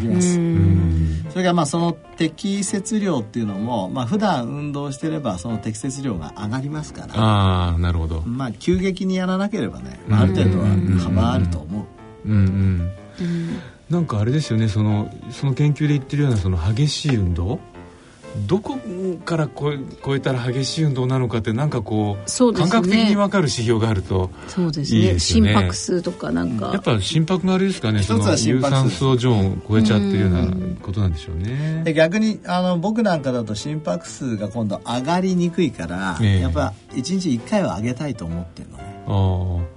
それからまあその適切量っていうのも、まあ普段運動してればその適切量が上がりますから。ああなるほど。まあ急激にやらなければね、まあ、ある程度は幅あると思う。うん。うん。なんかあれですよねそのその研究で言ってるようなその激しい運動どこから超え超えたら激しい運動なのかってなんかこう、ね、感覚的に分かる指標があるとそうですね。心拍数とかなんか、やっぱ心拍があれですかねその有酸素ゾーンを超えちゃってるようなことなんでしょうね。で逆にあの僕なんかだと心拍数が今度上がりにくいから、えー、やっぱ1日1回は上げたいと思ってるのね。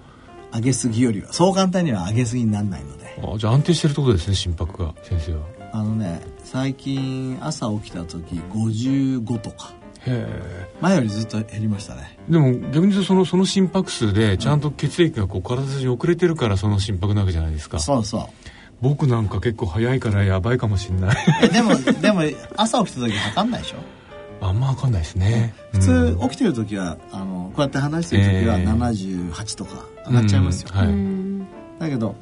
上げすぎよりは。そう簡単には上げすぎにならないので。あじゃあ安定してるってことですね心拍が先生は。あのね最近朝起きた時55とか。前よりずっと減りましたね。でも逆に言うとそのその心拍数でちゃんと血液がこう体に遅れてるからその心拍なわけじゃないですか。そうそう。僕なんか結構早いからやばいかもしれない。でもでも朝起きた時測んないでしょ？あんま分かんないですね、普通起きてる時はあのこうやって話してる時は78とか上がっちゃいますよ、えーはい、だけど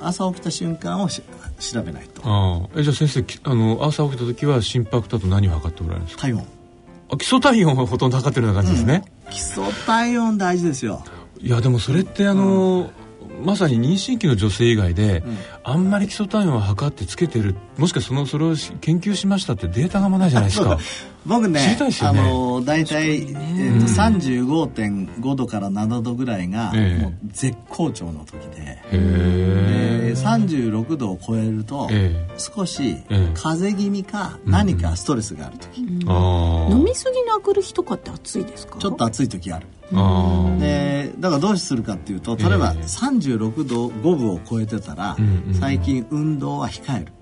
朝起きた瞬間を調べないと。あえじゃあ先生あの朝起きた時は心拍だと何を測っておられるんですか？体温。あ基礎体温はほとんど測ってるような感じですね、うん、基礎体温大事ですよ。いやでもそれってあの、うんまさに妊娠期の女性以外で、うん、あんまり基礎体温を測ってつけてるもしくはそのそれを研究しましたってデータがあんまないじゃないですか。僕ねね。あの大体、ね。えーと、35.5度から7度ぐらいが、もう絶好調の時で、え。ー、36度を超えると、えー、少し風邪気味か何かストレスがある時、うん。うん、飲みすぎのあくる日とかって暑いですか？ちょっと暑い時あるでだからどうするかっていうと例えば36度5分を超えてたら、最近運動は控える。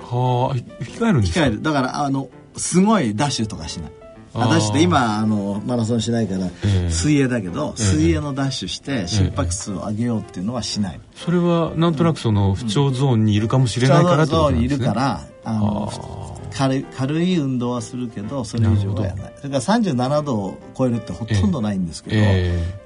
はあ控えるんですか？控える。だからあのすごいダッシュとかしない。私って今あのマラソンしないから、水泳だけど、水泳のダッシュして心拍数を上げようっていうのはしない、それはなんとなくその不調ゾーンにいるかもしれないからってことなんですね、不調ゾーンにいるからあの軽い軽い運動はするけどそれ以上はやらない。それから37度を超えるってほとんどないんですけど、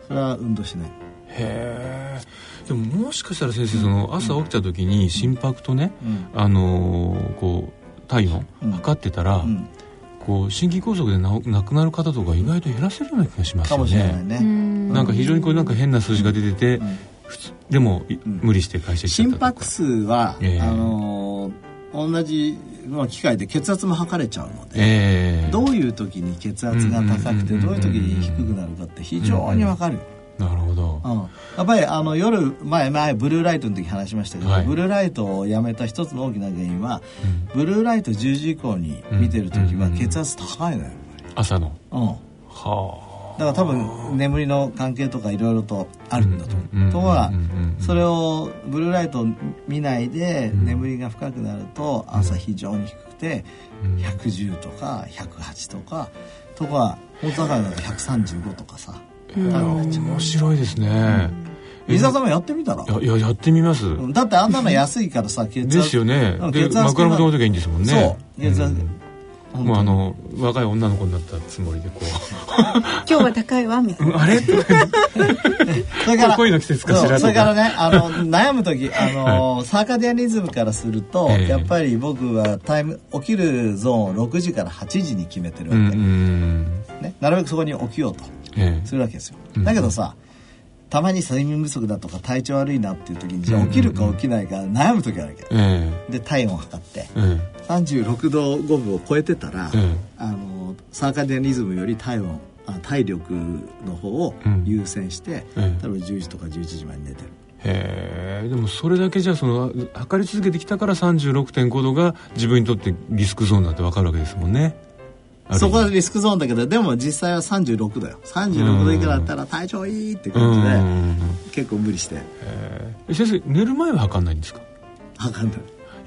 それは運動しない。へえ。でももしかしたら先生その朝起きた時に心拍とね、あのこう体温測ってたら、こう心筋梗塞で亡くなる方とか意外と減らせるような気がしますよね。かもしれないね。なんか非常にこうなんか変な数字が出てて、でも、無理して会社心拍数は、えー、あのー、同じ機械で血圧も測れちゃうので、えー、どういう時に血圧が高くてどういう時に低くなるかって非常にわかる。うんなるほど、うん、やっぱりあの夜前前ブルーライトの時話しましたけど、はい、ブルーライトをやめた一つの大きな原因は、うん、ブルーライト10時以降に見てる時は血圧高いのよ、朝の。うん。はあ。だから多分眠りの関係とかいろいろとあるんだと思う。とはそれをブルーライト見ないで眠りが深くなると朝非常に低くて110とか108とかとか本当だから135とかさ。面白いですね。伊沢さんもやってみたら？いややってみます。だってあんなの安いからさ血圧ですよね。で枕元の時はいいんですもんね。そう。血圧、もうあの若い女の子になったつもりでこう。今日は高いわみたいな。あれ？それから恋の季節かしらそれからねあの 悩む時あの、はい、サーカディアニズムからすると、えー、やっぱり僕はタイム起きるゾーンを6時から8時に決めてるわけ、ね、なるべくそこに起きようとするわけですよ、だけどさたまに睡眠不足だとか体調悪いなっていう時にじゃあ起きるか起きないか悩む時あるわけ、で体温を測って、36度5分を超えてたら、あのサーカディアニズムより体温あ体力の方を優先して、うん、多分10時とか11時まで寝てる。へえ。でもそれだけじゃその測り続けてきたから36.5度が自分にとってリスクゾーンだって分かるわけですもんねそこはリスクゾーンだけどでも実際は36度よ。36度以下だったら体調いいって感じで結構無理して。先生寝る前は測んないんですか？測んない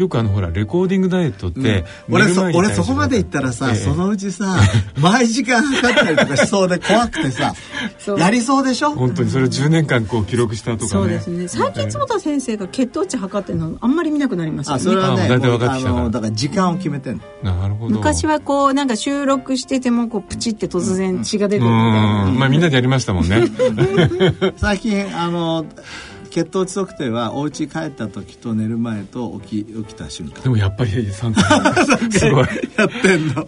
よくあのほらレコーディングダイエットって、うん、俺そ俺そこまで行ったらさ、ええ、そのうちさ 毎時間測ったりとかしそうで怖くてさやりそうでしょ？本当にそれを10年間こう記録したとかね。そうですね。最近坪田先生が血糖値測ってるのあんまり見なくなりました。ねあそれはね大体分かってきたから。だから時間を決めてんの。なるほど。昔はこうなんか収録しててもこうプチって突然血が出てるみたいな、まあみんなでやりましたもんね。最近あの血糖値測定はお家帰った時と寝る前と起き起きた瞬間。でもやっぱり3回 すごい。やってんの。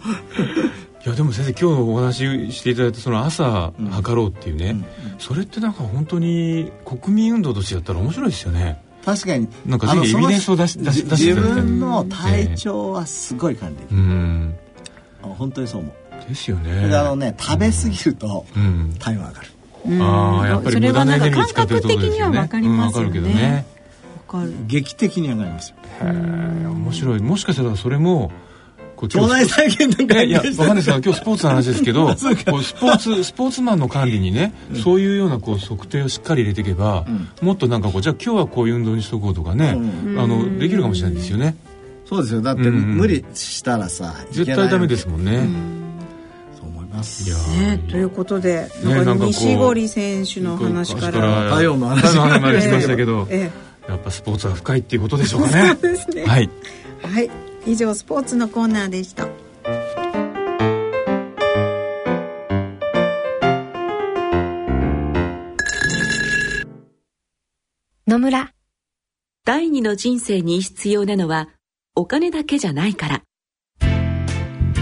いやでも先生今日お話ししていただいたその朝測ろうっていうね、うんうん、それってなんか本当に国民運動としてやったら面白いですよね。確かに。なんかぜひエビデンスを出し出し自分の体調はすごい管理る、うん、本当にそう思う。ですよね。あのね食べ過ぎると体温上がる、ああやっぱり無駄なエネルギー使ってるってことですよね。わかりますよね、うん、かるけどね。劇的に上がりますよ。へえ面白い。もしかしたらそれも腸内再現なんかいやわかんないです今日スポーツの話ですけど こうスポーツスポーツマンの管理にね、うん、そういうようなこう測定をしっかり入れていけば、うん、もっとなんかこうじゃあ今日はこういう運動にしとこうとかね、うん、あのできるかもしれないですよね。そうですよ。だって無理したらさ絶対ダメですもんね、ます。ね、ということで、なんか西堀選手の話から、太陽の話までしましたけど、ええ、やっぱスポーツは深いっていうことでしょうかね。そうですね。はい。はい、以上スポーツのコーナーでした。野村第二の人生に必要なのはお金だけじゃないから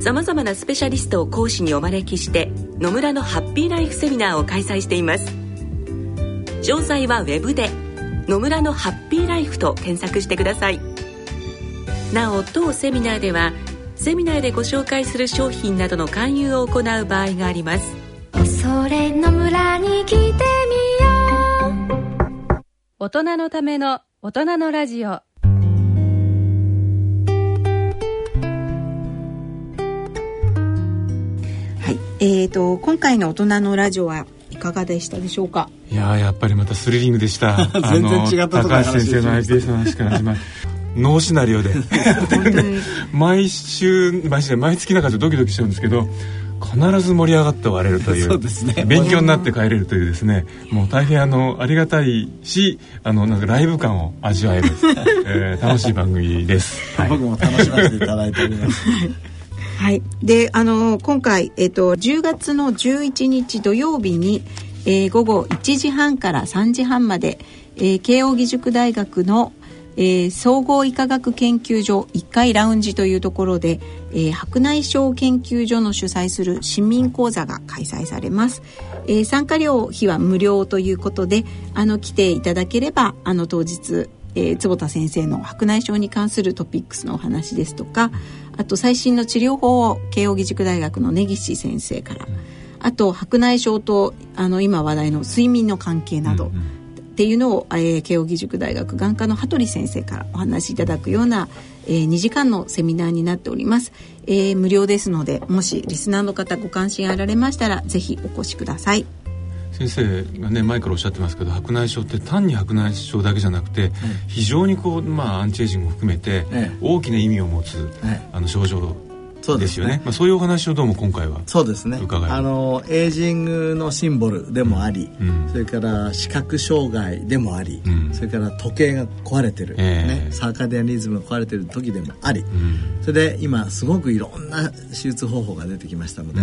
さまざまなスペシャリストを講師にお招きして野村のハッピーライフセミナーを開催しています。詳細はウェブで「野村のハッピーライフ」と検索してください。なお当セミナーではセミナーでご紹介する商品などの勧誘を行う場合があります。それの村に来てみよう。大人のための大人のラジオえーと、今回の大人のラジオはいかがでしたでしょうか？いややっぱりまたスリリングでした。全然違った高橋先生の iPS の話から始まるノーシナリオで毎週毎週毎月なんかドキドキしちゃうんですけど必ず盛り上がって終われるというそうです、ね、勉強になって帰れるというですね。もう大変あのありがたいしあのなんかライブ感を味わえる、えー、楽しい番組です、はい、僕も楽しませていただいております はい。で、あの、今回、えっと、10月の11日土曜日に、えー、午後1時半から3時半まで、えー、慶應義塾大学の、えー、総合医科学研究所1階ラウンジというところで、えー、白内障研究所の主催する市民講座が開催されます、えー、参加料費は無料ということであの来ていただければあの当日、えー、坪田先生の白内障に関するトピックスのお話ですとかあと最新の治療法を慶應義塾大学の根岸先生から、あと白内障とあの今話題の睡眠の関係など、っていうのを、えー、慶應義塾大学眼科の羽鳥先生からお話しいただくような、えー、2時間のセミナーになっております、えー、無料ですのでもしリスナーの方ご関心あられましたらぜひお越しください先生がね前からおっしゃってますけど白内障って単に白内障だけじゃなくて、非常にこう、まあ、アンチエイジングも含めて、大きな意味を持つ、あの症状そうですよね、まあ、そういうお話をどうも今回はそうですね。あのエイジングのシンボルでもあり、うん、それから視覚障害でもあり、うん、それから時計が壊れてる、えー、ね、サーカディアンリズムが壊れてる時でもあり、うん、それで今すごくいろんな手術方法が出てきましたので、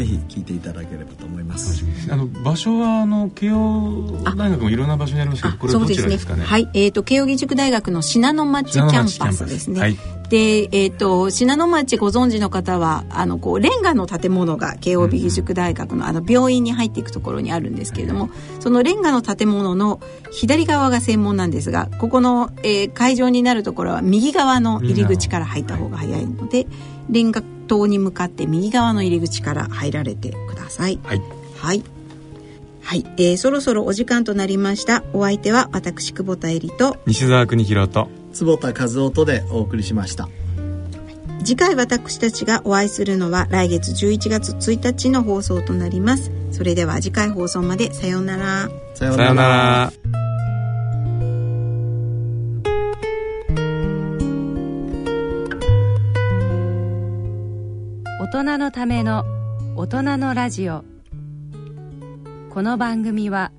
ぜひ聞いていただければと思います。あの場所はあの慶応大学もいろんな場所にありますけどこれはどちらですかね、ね、はい、えーと、慶応義塾大学の信濃町キャンパスですね、はいで、えっ、ー、と、信濃町ご存知の方は、あの、こう、レンガの建物が慶応義塾大学のあの病院に入っていくところにあるんですけれども、そのレンガの建物の左側が専門なんですが、ここの、えー、会場になるところは右側の入り口から入った方が早いので、レンガ棟に向かって右側の入り口から入られてください。はい。はい。はい、えー、そろそろお時間となりましたお相手は私久保田恵里と西澤邦弘と坪田和夫とでお送りしました。次回私たちがお会いするのは来月11月1日の放送となります。それでは次回放送までさようなら。さようなら。大人のための大人のラジオ。この番組は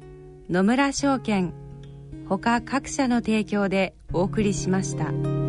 野村証券他各社の提供でお送りしました。